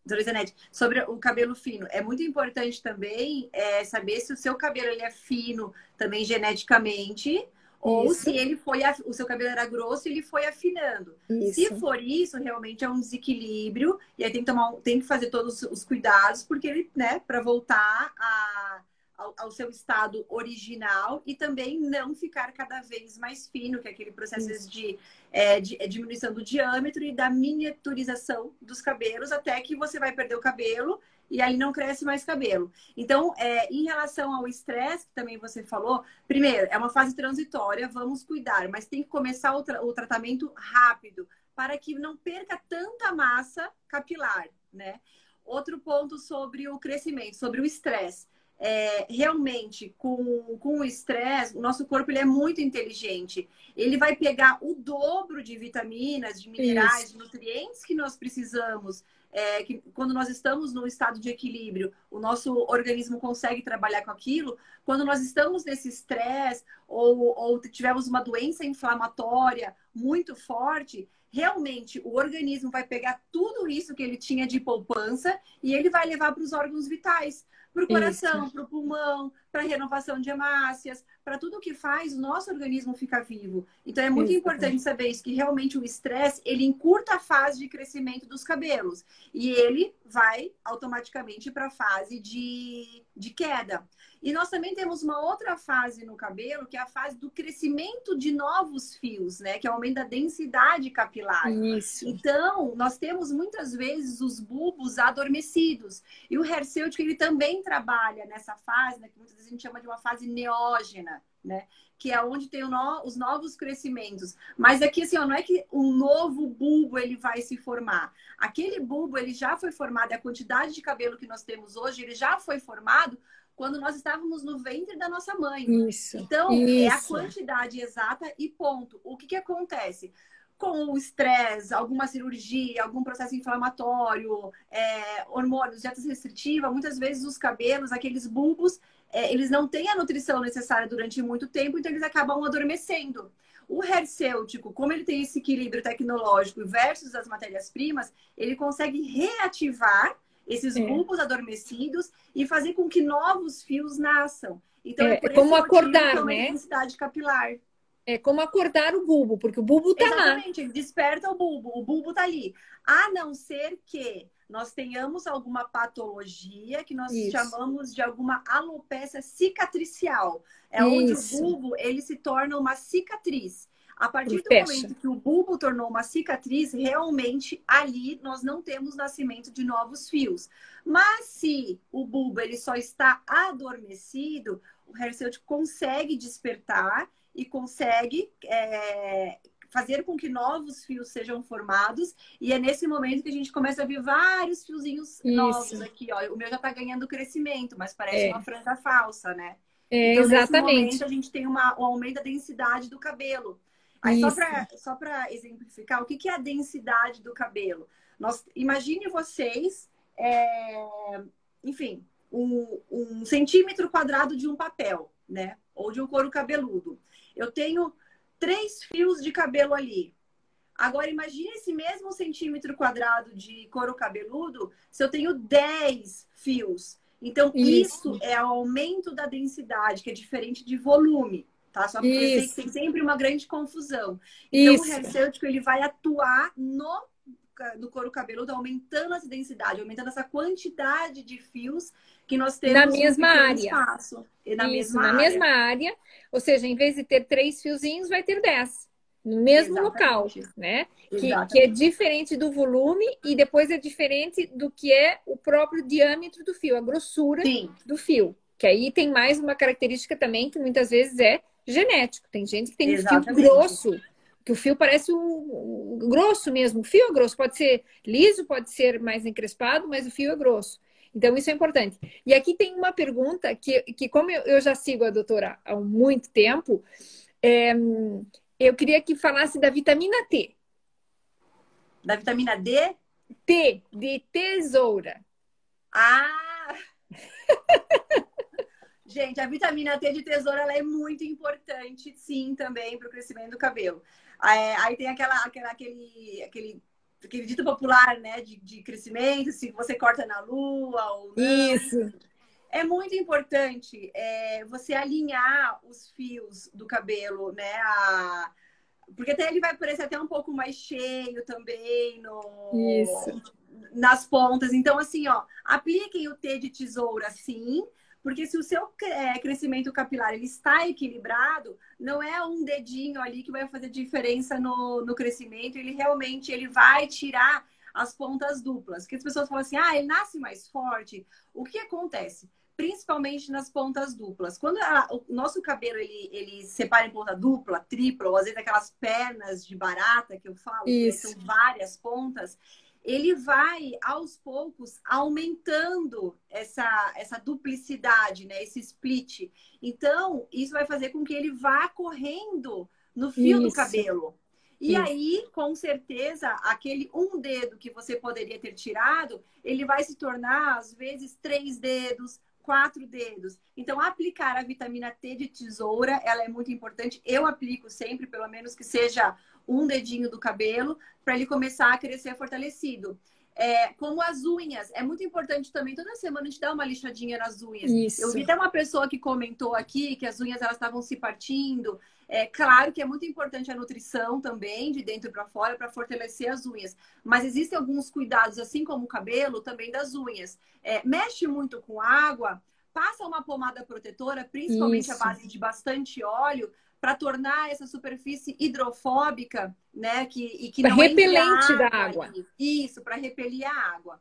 Doutora Isanete, sobre o cabelo fino, é muito importante também é, saber se o seu cabelo ele é fino também geneticamente, ou se ele foi, o seu cabelo era grosso e ele foi afinando. Isso. Se for isso, realmente é um desequilíbrio, e aí tem que tomar, tem que fazer todos os cuidados, porque ele, né, para voltar a, ao, seu estado original e também não ficar cada vez mais fino, que é aquele processo de, é, de é, diminuição do diâmetro e da miniaturização dos cabelos, até que você vai perder o cabelo e aí não cresce mais cabelo. Então, é, em relação ao estresse, que também você falou, primeiro, é uma fase transitória, vamos cuidar, mas tem que começar o, tra o tratamento rápido, para que não perca tanta massa capilar, né? Outro ponto sobre o crescimento, sobre o estresse é, realmente com, com o estresse, o nosso corpo ele é muito inteligente. Ele vai pegar o dobro de vitaminas, de minerais, Isso. de nutrientes que nós precisamos. É, que quando nós estamos no estado de equilíbrio, o nosso organismo consegue trabalhar com aquilo. Quando nós estamos nesse estresse ou, ou tivemos uma doença inflamatória muito forte, realmente o organismo vai pegar tudo isso que ele tinha de poupança e ele vai levar para os órgãos vitais para o coração, para o pulmão, para renovação de hemácias, para tudo que faz o nosso organismo ficar vivo. Então é muito isso. importante saber isso, que realmente o estresse, ele encurta a fase de crescimento dos cabelos. E ele vai automaticamente para a fase de, de queda. E nós também temos uma outra fase no cabelo, que é a fase do crescimento de novos fios, né? Que é o aumento da densidade capilar. Isso. Então, nós temos muitas vezes os bulbos adormecidos. E o Herceutic, ele também trabalha nessa fase, né? Que muitas vezes a gente chama de uma fase neógena, né? Que é onde tem no... os novos crescimentos. Mas aqui, assim, ó, não é que um novo bulbo ele vai se formar. Aquele bulbo, ele já foi formado, a quantidade de cabelo que nós temos hoje, ele já foi formado quando nós estávamos no ventre da nossa mãe. Isso. Então, isso. é a quantidade exata e ponto. O que, que acontece? Com o estresse, alguma cirurgia, algum processo inflamatório, é, hormônios, dieta restritiva, muitas vezes os cabelos, aqueles bulbos, é, eles não têm a nutrição necessária durante muito tempo, então eles acabam adormecendo. O hercêutico, como ele tem esse equilíbrio tecnológico versus as matérias-primas, ele consegue reativar esses é. bulbos adormecidos e fazer com que novos fios nasçam. Então, é, é como acordar, né? densidade capilar. É como acordar o bulbo, porque o bulbo tá Exatamente, lá. Exatamente, ele desperta o bulbo, o bulbo tá ali. A não ser que nós tenhamos alguma patologia que nós Isso. chamamos de alguma alopecia cicatricial. É Isso. onde o bulbo ele se torna uma cicatriz. A partir do momento que o bulbo tornou uma cicatriz, realmente ali nós não temos nascimento de novos fios. Mas se o bulbo ele só está adormecido, o hair consegue despertar e consegue é, fazer com que novos fios sejam formados. E é nesse momento que a gente começa a ver vários fiozinhos Isso. novos aqui. Ó. O meu já está ganhando crescimento, mas parece é. uma franja falsa, né? É, então, exatamente. Nesse momento, a gente tem uma, um aumento da densidade do cabelo. Aí, só para exemplificar, o que, que é a densidade do cabelo? Nós, imagine vocês, é, enfim, um, um, centímetro quadrado de um papel, né? Ou de um couro cabeludo. Eu tenho três fios de cabelo ali. Agora, imagine esse mesmo centímetro quadrado de couro cabeludo se eu tenho dez fios. Então, isso. isso é o aumento da densidade, que é diferente de volume tá? Só porque tem sempre uma grande confusão. Então, Isso. o farmacêutico, ele vai atuar no, no couro cabeludo, aumentando essa densidade, aumentando essa quantidade de fios que nós temos na mesma área. Espaço. E na Isso, mesma na área. mesma área. Ou seja, em vez de ter três fiozinhos, vai ter dez. No mesmo Exatamente. local, né? Que, que, é diferente do volume e depois é diferente do que é o próprio diâmetro do fio, a grossura Sim. do fio. Que aí tem mais uma característica também que muitas vezes é genético. Tem gente que tem Exatamente. um fio grosso, que o fio parece um, um, grosso mesmo. O fio é grosso, pode ser liso, pode ser mais encrespado, mas o fio é grosso. Então, isso é importante. E aqui tem uma pergunta que, que como eu, já sigo a doutora há muito tempo, é, eu queria que falasse da vitamina T. Da vitamina D? T, de tesoura. Ah! Gente, a vitamina T de tesoura ela é muito importante, sim, também para o crescimento do cabelo. É, aí tem aquela, aquela, aquele, aquele, aquele dito popular, né, de, de crescimento, se você corta na lua ou não. Isso. É muito importante é, você alinhar os fios do cabelo, né? A... Porque até ele vai parecer até um pouco mais cheio também no... Isso. nas pontas. Então, assim, ó, apliquem o T de tesoura, sim, porque se o seu é, crescimento capilar ele está equilibrado, não é um dedinho ali que vai fazer diferença no, no crescimento, ele realmente ele vai tirar as pontas duplas. Porque as pessoas falam assim, ah, ele nasce mais forte. O que acontece? Principalmente nas pontas duplas. Quando a, o nosso cabelo ele, ele separa em ponta dupla, tripla, ou às vezes aquelas pernas de barata que eu falo, que são várias pontas, ele vai aos poucos aumentando essa, essa duplicidade, né? Esse split. Então, isso vai fazer com que ele vá correndo no fio isso. do cabelo. E isso. aí, com certeza, aquele um dedo que você poderia ter tirado, ele vai se tornar, às vezes, três dedos, quatro dedos. Então, aplicar a vitamina T de tesoura, ela é muito importante. Eu aplico sempre, pelo menos que seja um dedinho do cabelo, para ele começar a crescer fortalecido. É, como as unhas, é muito importante também, toda semana a gente dá uma lixadinha nas unhas. Isso. Eu vi até uma pessoa que comentou aqui que as unhas elas estavam se partindo. É claro que é muito importante a nutrição também, de dentro para fora, para fortalecer as unhas. Mas existem alguns cuidados, assim como o cabelo, também das unhas. É, mexe muito com água, passa uma pomada protetora, principalmente Isso. a base de bastante óleo, para tornar essa superfície hidrofóbica, né? Que, e que pra não repelente da água. Isso, para repelir a água.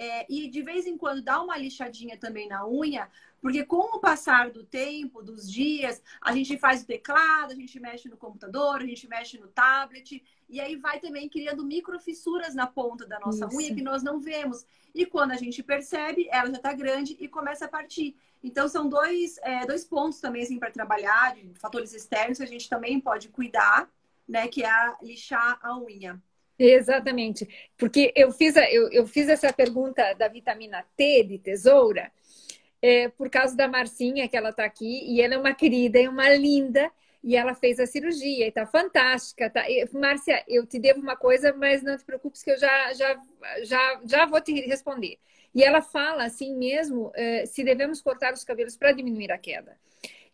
É, e de vez em quando dá uma lixadinha também na unha, porque com o passar do tempo, dos dias, a gente faz o teclado, a gente mexe no computador, a gente mexe no tablet, e aí vai também criando microfissuras na ponta da nossa Isso. unha que nós não vemos. E quando a gente percebe, ela já está grande e começa a partir. Então, são dois, é, dois pontos também assim, para trabalhar, de fatores externos que a gente também pode cuidar, né? Que é a lixar a unha. Exatamente. Porque eu fiz, a, eu, eu fiz essa pergunta da vitamina T de tesoura é, por causa da Marcinha, que ela está aqui, e ela é uma querida e uma linda, e ela fez a cirurgia e está fantástica. Tá... Márcia, eu te devo uma coisa, mas não te preocupes que eu já, já, já, já vou te responder. E ela fala assim mesmo, é, se devemos cortar os cabelos para diminuir a queda.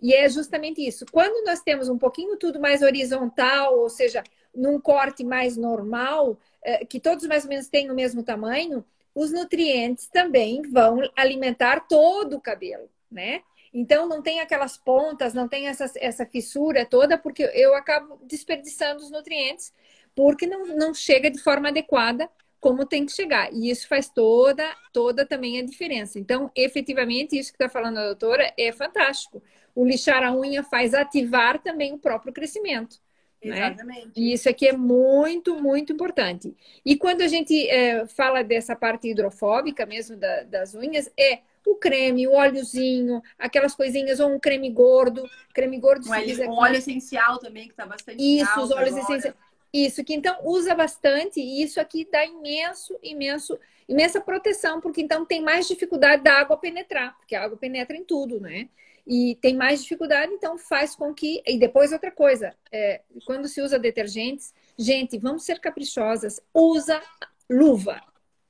E é justamente isso. Quando nós temos um pouquinho tudo mais horizontal, ou seja, num corte mais normal, é, que todos mais ou menos têm o mesmo tamanho, os nutrientes também vão alimentar todo o cabelo, né? Então não tem aquelas pontas, não tem essa, essa fissura toda, porque eu acabo desperdiçando os nutrientes, porque não, não chega de forma adequada como tem que chegar. E isso faz toda, toda também a diferença. Então, efetivamente, isso que está falando a doutora é fantástico. O lixar a unha faz ativar também o próprio crescimento. Né? Exatamente. Né? E isso aqui é muito, muito importante. E quando a gente é, fala dessa parte hidrofóbica mesmo da, das unhas, é o creme, o óleozinho, aquelas coisinhas, ou um creme gordo, creme gordo. Um, óleo, um óleo essencial também, que está bastante Isso, os óleos essenciais. Isso, que então usa bastante, e isso aqui dá imenso, imenso, imensa proteção, porque então tem mais dificuldade da água penetrar, porque a água penetra em tudo, né? E tem mais dificuldade, então faz com que. E depois outra coisa, é, quando se usa detergentes, gente, vamos ser caprichosas, usa luva,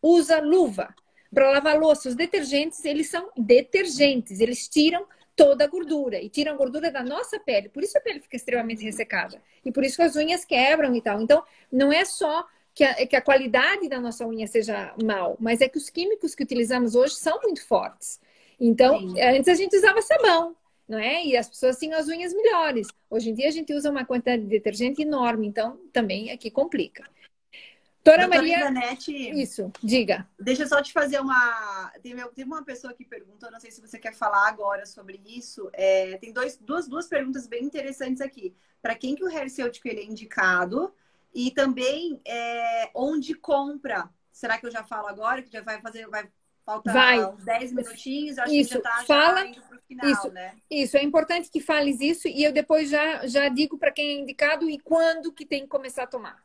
usa luva para lavar louça. Os detergentes, eles são detergentes, eles tiram toda a gordura e tiram a gordura da nossa pele. Por isso a pele fica extremamente ressecada. E por isso que as unhas quebram e tal. Então, não é só que a, que a qualidade da nossa unha seja mal, mas é que os químicos que utilizamos hoje são muito fortes. Então, Sim. antes a gente usava sabão, não é? E as pessoas tinham as unhas melhores. Hoje em dia a gente usa uma quantidade de detergente enorme, então também aqui complica. Doutora Maria. Isso, diga. Deixa eu só te fazer uma. Tem, uma pessoa que perguntou, não sei se você quer falar agora sobre isso. É, tem dois, duas, duas perguntas bem interessantes aqui. Para quem que o Hercêutico ele é indicado? E também é, onde compra? Será que eu já falo agora? Que já vai fazer. Vai faltar vai. uns 10 minutinhos? Acho isso. que já está Fala... para o final, isso. né? Isso, é importante que fales isso e eu depois já, já digo para quem é indicado e quando que tem que começar a tomar.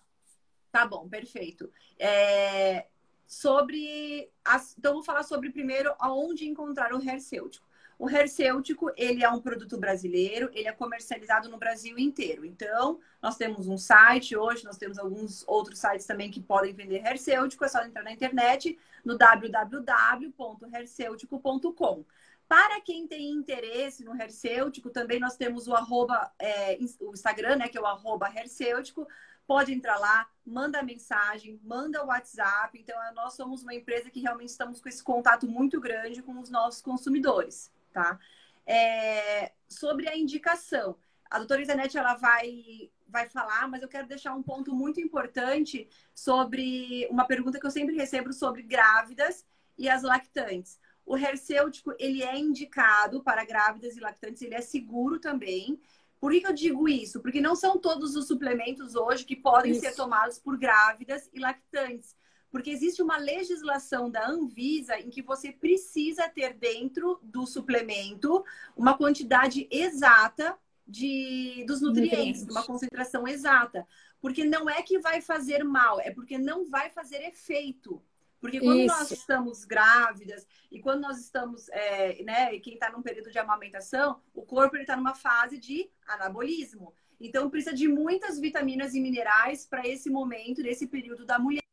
Tá bom, perfeito. É, sobre. As, então, vou falar sobre primeiro aonde encontrar o Hercêutico. O Hercêutico, ele é um produto brasileiro, ele é comercializado no Brasil inteiro. Então, nós temos um site hoje, nós temos alguns outros sites também que podem vender Hercêutico, é só entrar na internet no www.hercêutico.com. Para quem tem interesse no Hercêutico, também nós temos o arroba, é, o Instagram, né, que é o arroba Hercêutico pode entrar lá, manda mensagem, manda WhatsApp. Então, nós somos uma empresa que realmente estamos com esse contato muito grande com os nossos consumidores, tá? É, sobre a indicação, a doutora Isanete, ela vai, vai falar, mas eu quero deixar um ponto muito importante sobre uma pergunta que eu sempre recebo sobre grávidas e as lactantes. O hercêutico, ele é indicado para grávidas e lactantes, ele é seguro também. Por que, que eu digo isso? Porque não são todos os suplementos hoje que podem isso. ser tomados por grávidas e lactantes. Porque existe uma legislação da Anvisa em que você precisa ter dentro do suplemento uma quantidade exata de, dos nutrientes, nutrientes, uma concentração exata. Porque não é que vai fazer mal, é porque não vai fazer efeito. Porque quando Isso. nós estamos grávidas e quando nós estamos, é, né, quem está num período de amamentação, o corpo está numa fase de anabolismo. Então precisa de muitas vitaminas e minerais para esse momento, nesse período da mulher.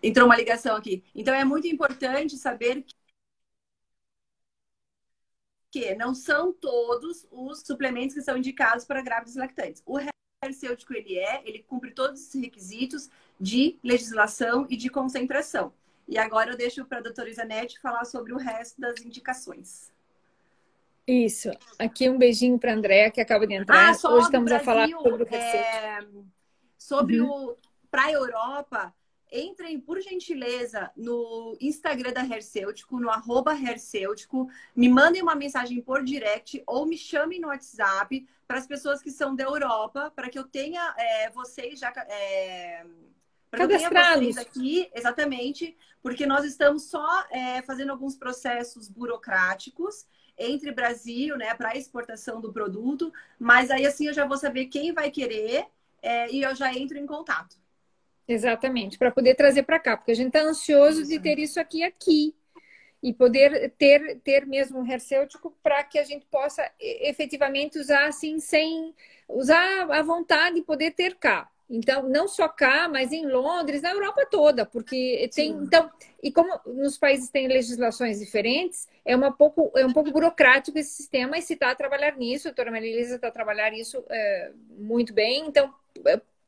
Entrou uma ligação aqui. Então é muito importante saber que que não são todos os suplementos que são indicados para grávidas e lactantes. O farmacêutico ele é, ele cumpre todos os requisitos de legislação e de concentração. E agora eu deixo para a doutora Isanete falar sobre o resto das indicações. Isso. Aqui um beijinho para a Andréa, que acaba de entrar. Ah, Hoje estamos Brasil, a falar sobre o é... Sobre uhum. o... Para a Europa, entrem, por gentileza, no Instagram da Hercêutico, no arroba Hercêutico, me mandem uma mensagem por direct ou me chamem no WhatsApp para as pessoas que são da Europa, para que eu tenha é, vocês já. É, para que eu tenha vocês aqui, exatamente, porque nós estamos só é, fazendo alguns processos burocráticos entre Brasil, né, para exportação do produto, mas aí assim eu já vou saber quem vai querer é, e eu já entro em contato. Exatamente, para poder trazer para cá, porque a gente está ansioso de ter isso aqui aqui e poder ter, ter mesmo um hercêutico para que a gente possa efetivamente usar assim sem usar à vontade e poder ter cá. Então, não só cá, mas em Londres, na Europa toda, porque tem. Sim. Então, e como nos países têm legislações diferentes, é, uma pouco, é um pouco burocrático esse sistema e se está a trabalhar nisso, a doutora Maria Elisa está a trabalhar isso é, muito bem. Então,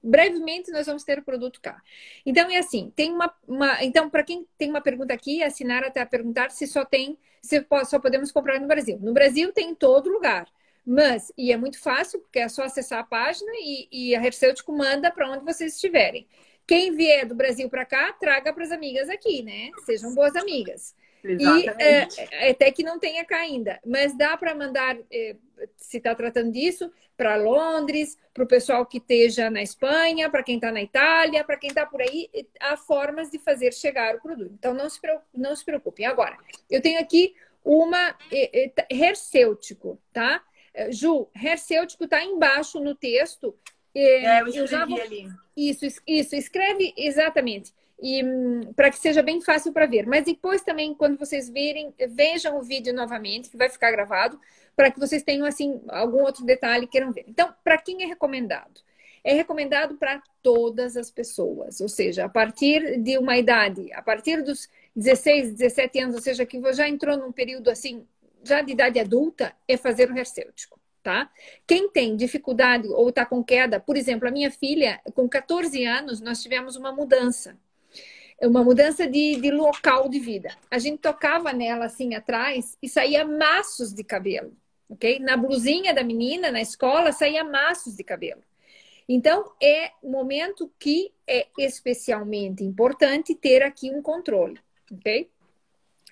brevemente nós vamos ter o produto cá. Então, é assim, tem uma. uma então, para quem tem uma pergunta aqui, a Sinara está a perguntar se só tem, se só podemos comprar no Brasil. No Brasil tem em todo lugar. Mas, e é muito fácil, porque é só acessar a página e, e a Hercêutico manda para onde vocês estiverem. Quem vier do Brasil para cá, traga para as amigas aqui, né? Sejam boas amigas. Exatamente. E é, até que não tenha cá ainda. Mas dá para mandar, é, se está tratando disso, para Londres, para o pessoal que esteja na Espanha, para quem está na Itália, para quem está por aí, há formas de fazer chegar o produto. Então não se, não se preocupem. Agora, eu tenho aqui uma é, é, hercêutico, tá? Ju, hercêutico está embaixo no texto. É, eu, eu já vou... ali. Isso, isso, escreve exatamente. E hum, para que seja bem fácil para ver. Mas depois também, quando vocês virem, vejam o vídeo novamente, que vai ficar gravado, para que vocês tenham assim algum outro detalhe queiram ver. Então, para quem é recomendado? É recomendado para todas as pessoas, ou seja, a partir de uma idade, a partir dos 16, 17 anos, ou seja, que já entrou num período assim já de idade adulta é fazer o hercêutico, tá? Quem tem dificuldade ou está com queda, por exemplo, a minha filha, com 14 anos, nós tivemos uma mudança. Uma mudança de, de local de vida. A gente tocava nela assim atrás e saía maços de cabelo, ok? Na blusinha da menina, na escola, saía maços de cabelo. Então, é um momento que é especialmente importante ter aqui um controle, ok?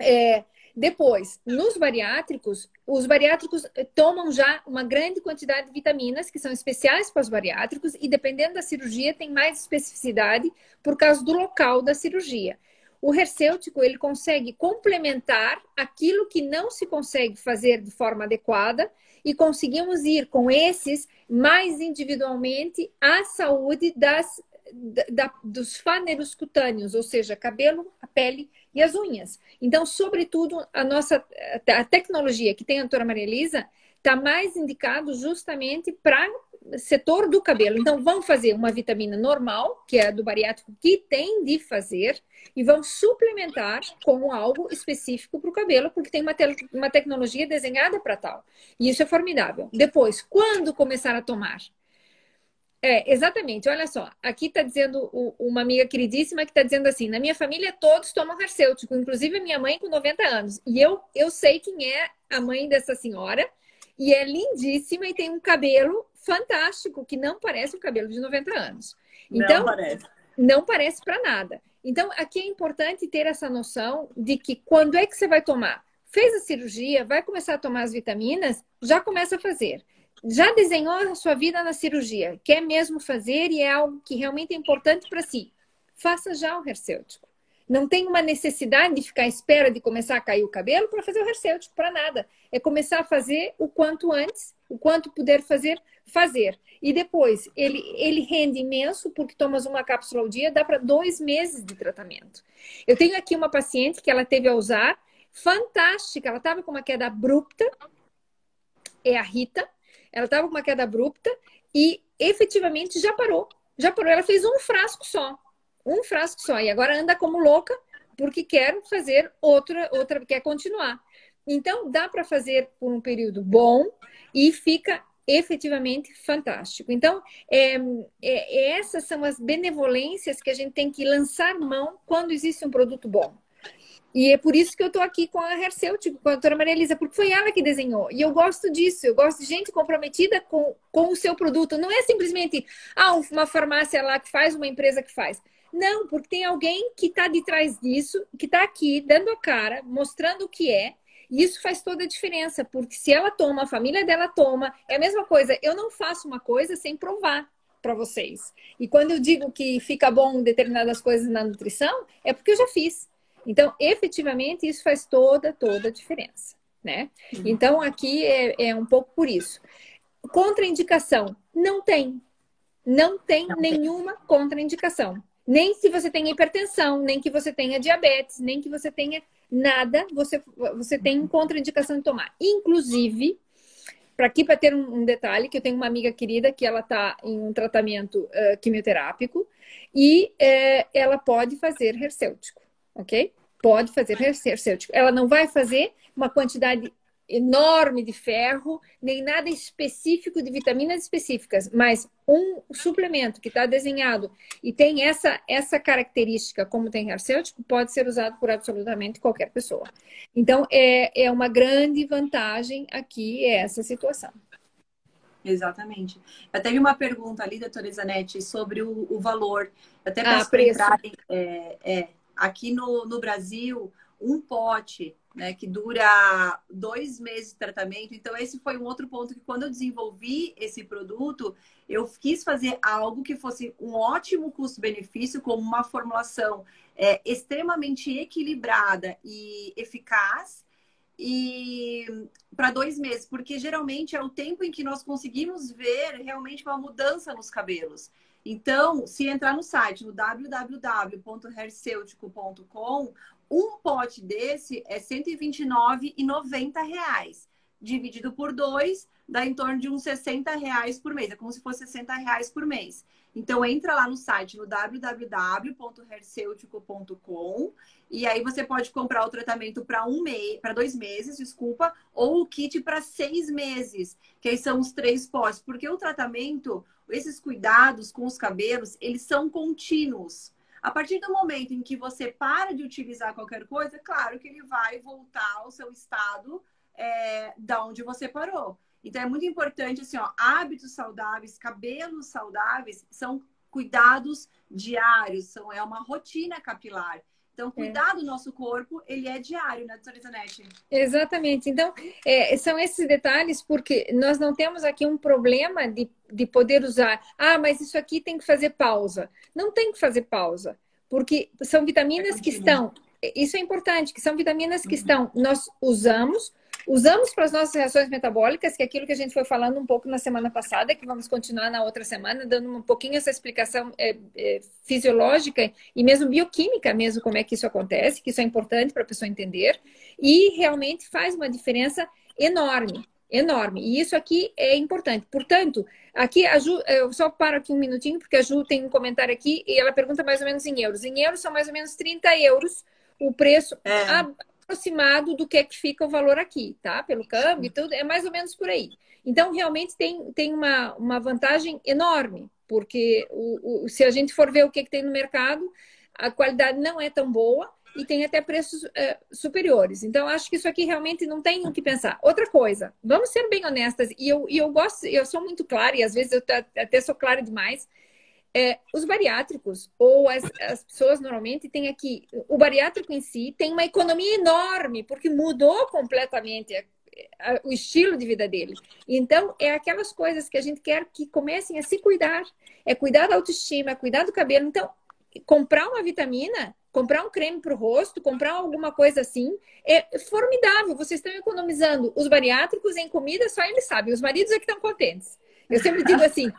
É, depois, nos bariátricos, os bariátricos eh, tomam já uma grande quantidade de vitaminas que são especiais para os bariátricos e dependendo da cirurgia tem mais especificidade por causa do local da cirurgia. O hercêutico ele consegue complementar aquilo que não se consegue fazer de forma adequada e conseguimos ir com esses mais individualmente à saúde das, da, dos faneros cutâneos, ou seja, cabelo, a pele e as unhas. Então, sobretudo, a nossa a tecnologia que tem a doutora Maria Elisa está mais indicado justamente para setor do cabelo. Então, vão fazer uma vitamina normal, que é a do bariátrico, que tem de fazer, e vão suplementar com algo específico para o cabelo, porque tem uma, te uma tecnologia desenhada para tal. E isso é formidável. Depois, quando começar a tomar? É, exatamente. Olha só, aqui está dizendo uma amiga queridíssima que está dizendo assim: na minha família todos tomam farmacêutico, inclusive a minha mãe com 90 anos. E eu, eu sei quem é a mãe dessa senhora, e é lindíssima e tem um cabelo fantástico, que não parece um cabelo de 90 anos. Então, não parece. Não parece para nada. Então, aqui é importante ter essa noção de que quando é que você vai tomar? Fez a cirurgia, vai começar a tomar as vitaminas, já começa a fazer já desenhou a sua vida na cirurgia, quer mesmo fazer e é algo que realmente é importante para si, faça já o hercêutico. Não tem uma necessidade de ficar à espera de começar a cair o cabelo para fazer o hercêutico, para nada. É começar a fazer o quanto antes, o quanto puder fazer, fazer. E depois, ele, ele rende imenso, porque tomas uma cápsula ao dia, dá para dois meses de tratamento. Eu tenho aqui uma paciente que ela teve a usar, fantástica, ela estava com uma queda abrupta, é a Rita, ela estava com uma queda abrupta e efetivamente já parou. Já parou. Ela fez um frasco só. Um frasco só. E agora anda como louca porque quer fazer outra, outra quer continuar. Então, dá para fazer por um período bom e fica efetivamente fantástico. Então, é, é, essas são as benevolências que a gente tem que lançar mão quando existe um produto bom. E é por isso que eu estou aqui com a Hercêutico, com a doutora Maria Elisa, porque foi ela que desenhou. E eu gosto disso, eu gosto de gente comprometida com, com o seu produto. Não é simplesmente ah, uma farmácia lá que faz, uma empresa que faz. Não, porque tem alguém que está de trás disso, que está aqui dando a cara, mostrando o que é. E isso faz toda a diferença, porque se ela toma, a família dela toma, é a mesma coisa. Eu não faço uma coisa sem provar para vocês. E quando eu digo que fica bom determinadas coisas na nutrição, é porque eu já fiz. Então, efetivamente, isso faz toda, toda a diferença, né? Uhum. Então, aqui é, é, um pouco por isso. Contraindicação, não tem. Não tem não nenhuma tem. contraindicação. Nem se você tem hipertensão, nem que você tenha diabetes, nem que você tenha nada, você, você tem contraindicação de tomar. Inclusive, para aqui para ter um, um, detalhe que eu tenho uma amiga querida que ela está em um tratamento uh, quimioterápico e uh, ela pode fazer hercêutico, ok? Pode fazer hercêutico. Ela não vai fazer uma quantidade enorme de ferro, nem nada específico de vitaminas específicas, mas um suplemento que está desenhado e tem essa, essa característica, como tem hercêutico, pode ser usado por absolutamente qualquer pessoa. Então, é, é uma grande vantagem aqui essa situação. Exatamente. Eu tenho uma pergunta ali, doutora Zanetti, sobre o, o valor. Até para ah, preço. É, é, aqui no, no Brasil, um pote né, que dura dois meses de tratamento. Então, esse foi um outro ponto que, quando eu desenvolvi esse produto, eu quis fazer algo que fosse um ótimo custo-benefício, como uma formulação é, extremamente equilibrada e eficaz. E para dois meses, porque geralmente é o tempo em que nós conseguimos ver realmente uma mudança nos cabelos. Então, se entrar no site, no www.herceutico.com, um pote desse é R$ 129,90. Dividido por dois, dá em torno de uns 60 reais por mês. É como se fosse 60 reais por mês. Então, entra lá no site, no www.herceutico.com e aí você pode comprar o tratamento para um mês, para dois meses, desculpa, ou o kit para seis meses, que aí são os três potes. Porque o tratamento, esses cuidados com os cabelos, eles são contínuos. A partir do momento em que você para de utilizar qualquer coisa, claro que ele vai voltar ao seu estado é, da onde você parou. Então é muito importante assim, ó, hábitos saudáveis, cabelos saudáveis são cuidados diários, são é uma rotina capilar. Então, é. cuidar é. do nosso corpo, ele é diário, né, doutora Isanete? Exatamente. Então, é, são esses detalhes, porque nós não temos aqui um problema de, de poder usar. Ah, mas isso aqui tem que fazer pausa. Não tem que fazer pausa, porque são vitaminas é que estão. Isso é importante, que são vitaminas que uhum. estão, nós usamos, Usamos para as nossas reações metabólicas, que é aquilo que a gente foi falando um pouco na semana passada, que vamos continuar na outra semana, dando um pouquinho essa explicação é, é, fisiológica e mesmo bioquímica, mesmo como é que isso acontece, que isso é importante para a pessoa entender, e realmente faz uma diferença enorme, enorme. E isso aqui é importante. Portanto, aqui a Ju, eu só paro aqui um minutinho, porque a Ju tem um comentário aqui e ela pergunta mais ou menos em euros. Em euros são mais ou menos 30 euros o preço. É. Aproximado do que é que fica o valor aqui, tá? Pelo câmbio e tudo, é mais ou menos por aí. Então, realmente tem, tem uma, uma vantagem enorme, porque o, o, se a gente for ver o que, é que tem no mercado, a qualidade não é tão boa e tem até preços é, superiores. Então, acho que isso aqui realmente não tem o que pensar. Outra coisa, vamos ser bem honestas, e eu, e eu gosto, eu sou muito clara, e às vezes eu até sou clara demais, é, os bariátricos, ou as, as, pessoas normalmente têm aqui, o bariátrico em si tem uma economia enorme, porque mudou completamente a, a, o estilo de vida dele. Então, é aquelas coisas que a gente quer que comecem a se cuidar, é cuidar da autoestima, é cuidar do cabelo. Então, comprar uma vitamina, comprar um creme para o rosto, comprar alguma coisa assim, é formidável. Vocês estão economizando os bariátricos em comida, só eles sabem. Os maridos é que estão contentes. Eu sempre digo assim,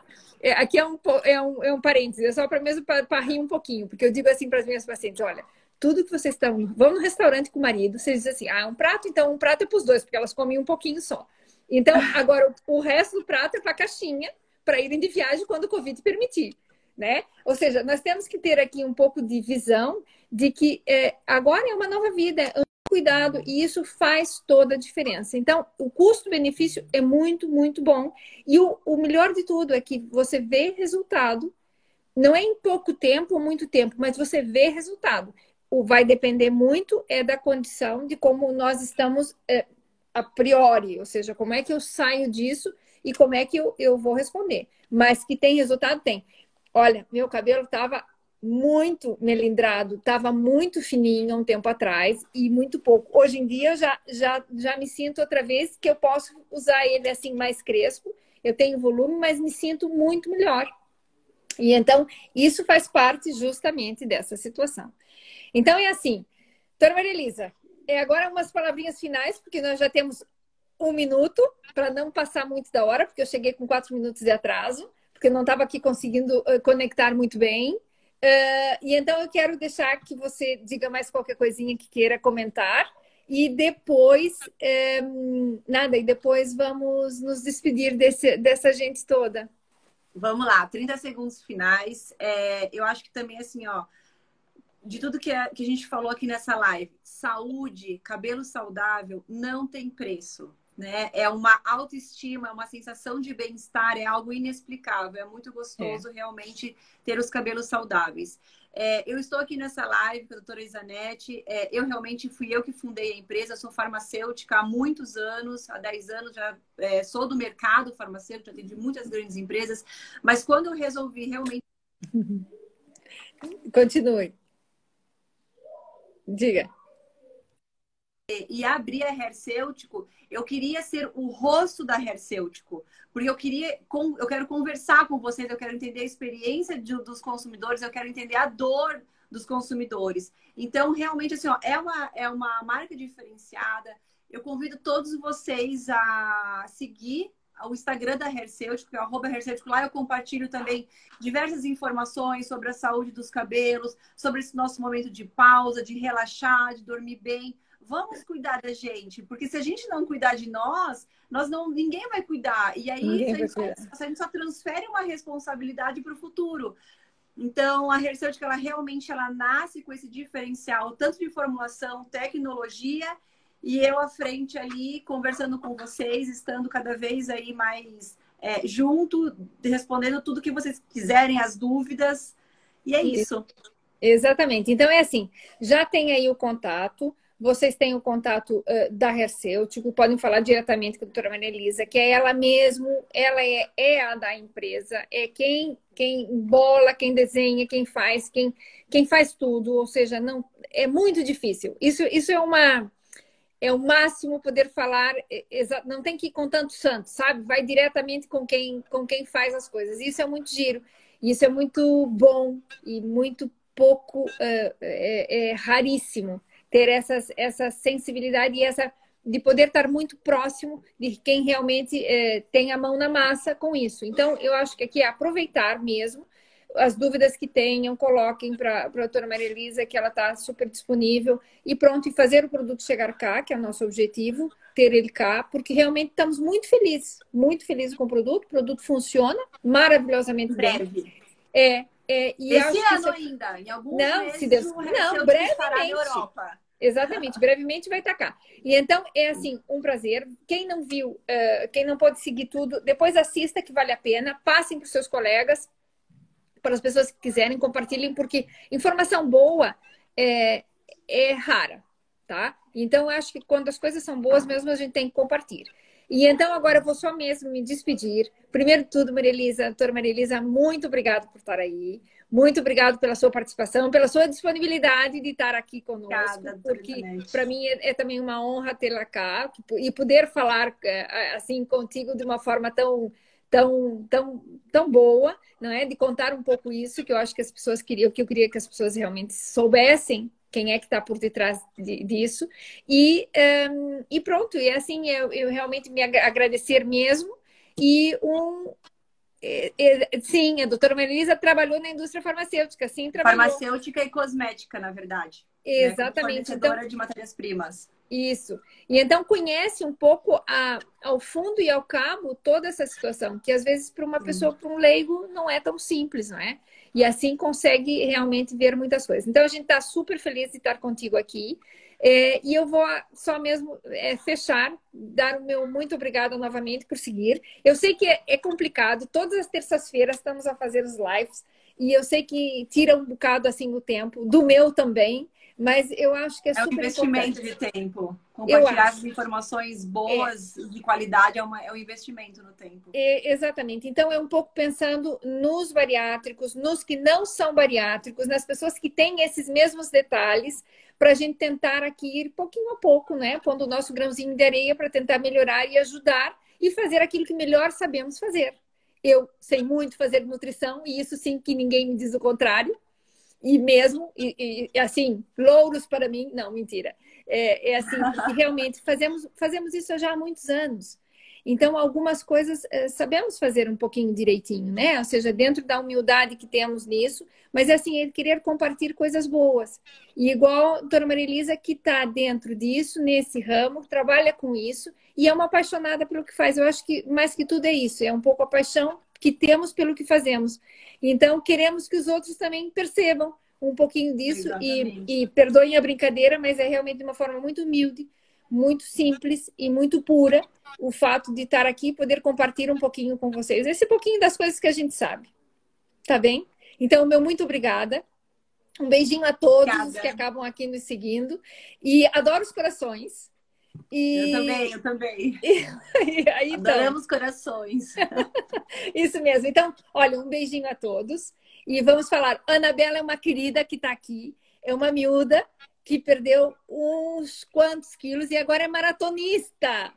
é, aqui é um, é um, é um parênteses, é só para mesmo para rir um pouquinho, porque eu digo assim para as minhas pacientes: olha, tudo que vocês estão. Vão no restaurante com o marido, vocês dizem assim: ah, um prato, então um prato é para os dois, porque elas comem um pouquinho só. Então, agora o resto do prato é para a caixinha, para irem de viagem quando o Covid permitir. Né? Ou seja, nós temos que ter aqui um pouco de visão de que é, agora é uma nova vida, cuidado e isso faz toda a diferença. Então, o custo-benefício é muito, muito bom. E o, o melhor de tudo é que você vê resultado, não é em pouco tempo ou muito tempo, mas você vê resultado. O vai depender muito é da condição de como nós estamos é, a priori, ou seja, como é que eu saio disso e como é que eu, eu vou responder. Mas que tem resultado, tem. Olha, meu cabelo estava muito melindrado, estava muito fininho há um tempo atrás e muito pouco. Hoje em dia eu já, já, já me sinto outra vez que eu posso usar ele assim mais crespo. Eu tenho volume, mas me sinto muito melhor. E então isso faz parte justamente dessa situação. Então é assim, doutora Maria Elisa, é agora umas palavrinhas finais, porque nós já temos um minuto para não passar muito da hora, porque eu cheguei com quatro minutos de atraso, porque não estava aqui conseguindo uh, conectar muito bem. Uh, e então eu quero deixar que você diga mais qualquer coisinha que queira comentar. E depois, é, nada, e depois vamos nos despedir desse, dessa gente toda. Vamos lá, 30 segundos finais. É, eu acho que também, assim, ó, de tudo que a, que a gente falou aqui nessa live, saúde, cabelo saudável, não tem preço né? É uma autoestima, uma sensação de bem-estar, é algo inexplicável. É muito gostoso é. realmente ter os cabelos saudáveis. É, eu estou aqui nessa live com a doutora Isanete. É, eu realmente fui eu que fundei a empresa, sou farmacêutica há muitos anos, há 10 anos já é, sou do mercado farmacêutico, atendi muitas grandes empresas, mas quando eu resolvi realmente. Continue. Diga e abrir a Hercêutico, eu queria ser o rosto da Hercêutico, porque eu queria, eu quero conversar com vocês, eu quero entender a experiência de, dos consumidores, eu quero entender a dor dos consumidores. Então, realmente, assim, ó, é, uma, é uma marca diferenciada. Eu convido todos vocês a seguir o Instagram da Hercêutico, que é arroba Hercêutico. Lá eu compartilho também diversas informações sobre a saúde dos cabelos, sobre esse nosso momento de pausa, de relaxar, de dormir bem vamos cuidar da gente, porque se a gente não cuidar de nós, nós não, ninguém vai cuidar. E aí a gente, só, a gente, só, transfere uma responsabilidade para o futuro. Então, a Herceutica, ela realmente ela nasce com esse diferencial, tanto de formulação, tecnologia, e eu à frente ali, conversando com vocês, estando cada vez aí mais é, junto, respondendo tudo que vocês quiserem, as dúvidas. E é isso. Exatamente. Então, é assim, já tem aí o contato, vocês têm o contato uh, da Hercêutico, podem falar diretamente com a doutora Maria Elisa, que é ela mesmo, ela é, é a da empresa, é quem, quem bola, quem desenha, quem faz, quem, quem faz tudo, ou seja, não é muito difícil. Isso, isso é uma é o máximo poder falar, não tem que ir com tanto santo, sabe? Vai diretamente com quem, com quem faz as coisas. Isso é muito giro, isso é muito bom e muito pouco, uh, é, é raríssimo ter essas, essa sensibilidade e essa de poder estar muito próximo de quem realmente é, tem a mão na massa com isso. Então, eu acho que aqui é aproveitar mesmo as dúvidas que tenham, coloquem para a doutora Maria Elisa, que ela está super disponível, e pronto, e fazer o produto chegar cá, que é o nosso objetivo, ter ele cá, porque realmente estamos muito felizes, muito felizes com o produto, o produto funciona maravilhosamente Breve. bem. É, é, e Esse ano ainda, em alguns não, meses, se Deus... não, brevemente. Exatamente, brevemente vai tacar. E então é assim, um prazer. Quem não viu, uh, quem não pode seguir tudo, depois assista que vale a pena, passem para os seus colegas, para as pessoas que quiserem, compartilhem, porque informação boa é, é rara, tá? Então eu acho que quando as coisas são boas, mesmo a gente tem que compartilhar. E então agora eu vou só mesmo me despedir. Primeiro de tudo, Maria Elisa, doutora Maria Elisa, muito obrigada por estar aí. Muito obrigado pela sua participação, pela sua disponibilidade de estar aqui conosco, Obrigada, porque para mim é, é, também uma honra tê-la cá e poder falar é, assim contigo de uma forma tão tão tão tão boa, não é? De contar um pouco isso que eu acho que as pessoas queriam, que eu queria que as pessoas realmente soubessem quem é que está por detrás de, disso e um, e pronto e assim eu, eu realmente me agradecer mesmo e um sim, a doutora Marilisa trabalhou na indústria farmacêutica, sim, trabalhou. Farmacêutica e cosmética, na verdade. Né? Exatamente. Né? Então, de matérias-primas. Isso. E então conhece um pouco a, ao fundo e ao cabo toda essa situação, que às vezes para uma pessoa, para um leigo, não é tão simples, não é? E assim consegue realmente ver muitas coisas. Então a gente está super feliz de estar contigo aqui. É, e eu vou só mesmo é, fechar, dar o meu muito obrigada novamente por seguir. Eu sei que é, é complicado, todas as terças-feiras estamos a fazer os lives, e eu sei que tira um bocado assim o tempo, do meu também, mas eu acho que é, é super um investimento importante. de tempo. Compartilhar as informações boas é. de qualidade é, uma, é um investimento no tempo. É, exatamente. Então, é um pouco pensando nos bariátricos, nos que não são bariátricos, nas pessoas que têm esses mesmos detalhes, para a gente tentar aqui ir pouquinho a pouco, né? Pondo o nosso grãozinho de areia para tentar melhorar e ajudar e fazer aquilo que melhor sabemos fazer. Eu sei muito fazer nutrição, e isso sim que ninguém me diz o contrário e mesmo, e, e, assim, louros para mim, não, mentira. É, é assim, realmente fazemos, fazemos isso já há muitos anos. Então, algumas coisas eh, sabemos fazer um pouquinho direitinho, né? Ou seja, dentro da humildade que temos nisso, mas assim, é querer compartilhar coisas boas. E igual a doutora Maria Elisa, que está dentro disso, nesse ramo, trabalha com isso e é uma apaixonada pelo que faz. Eu acho que mais que tudo é isso, é um pouco a paixão que temos pelo que fazemos. Então, queremos que os outros também percebam um pouquinho disso e, e perdoem a brincadeira, mas é realmente de uma forma muito humilde muito simples e muito pura o fato de estar aqui e poder compartilhar um pouquinho com vocês. Esse pouquinho das coisas que a gente sabe. Tá bem? Então, meu muito obrigada. Um beijinho a todos Obrigada. que acabam aqui nos seguindo. E adoro os corações. E... Eu também, eu também. E, aí, então... Adoramos corações. Isso mesmo. Então, olha, um beijinho a todos. E vamos falar. Anabela é uma querida que está aqui. É uma miúda que perdeu uns quantos quilos e agora é maratonista.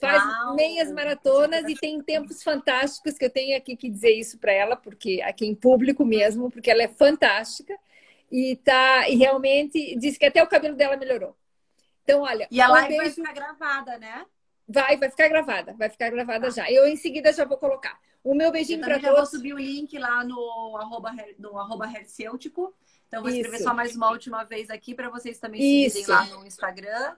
Faz Uau, meias maratonas e tem tempos fantásticos que eu tenho aqui que dizer isso para ela, porque aqui em público mesmo, porque ela é fantástica e tá e realmente disse que até o cabelo dela melhorou. Então, olha, e a um live beijo... vai ficar gravada, né? Vai, vai ficar gravada, vai ficar gravada já. Eu em seguida já vou colocar. O meu beijinho para todos. Eu vou subir o link lá no arroba, no arroba então, vou escrever Isso. só mais uma última vez aqui para vocês também Isso. seguirem lá no Instagram.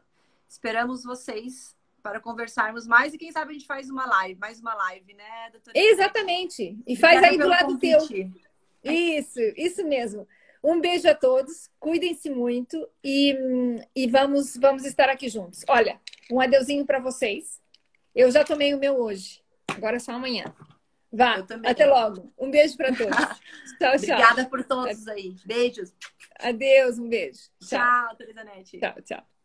Esperamos vocês para conversarmos mais e quem sabe a gente faz uma live, mais uma live, né, doutora? Exatamente. E faz aí do lado convite. teu. Isso, isso mesmo. Um beijo a todos, cuidem-se muito e, e vamos, vamos estar aqui juntos. Olha, um adeuzinho para vocês. Eu já tomei o meu hoje, agora é só amanhã. Vá, até logo. Um beijo para todos. tchau, tchau. Obrigada por todos aí. Beijos. Adeus, um beijo. Tchau, tchau Teresanete. Tchau, tchau.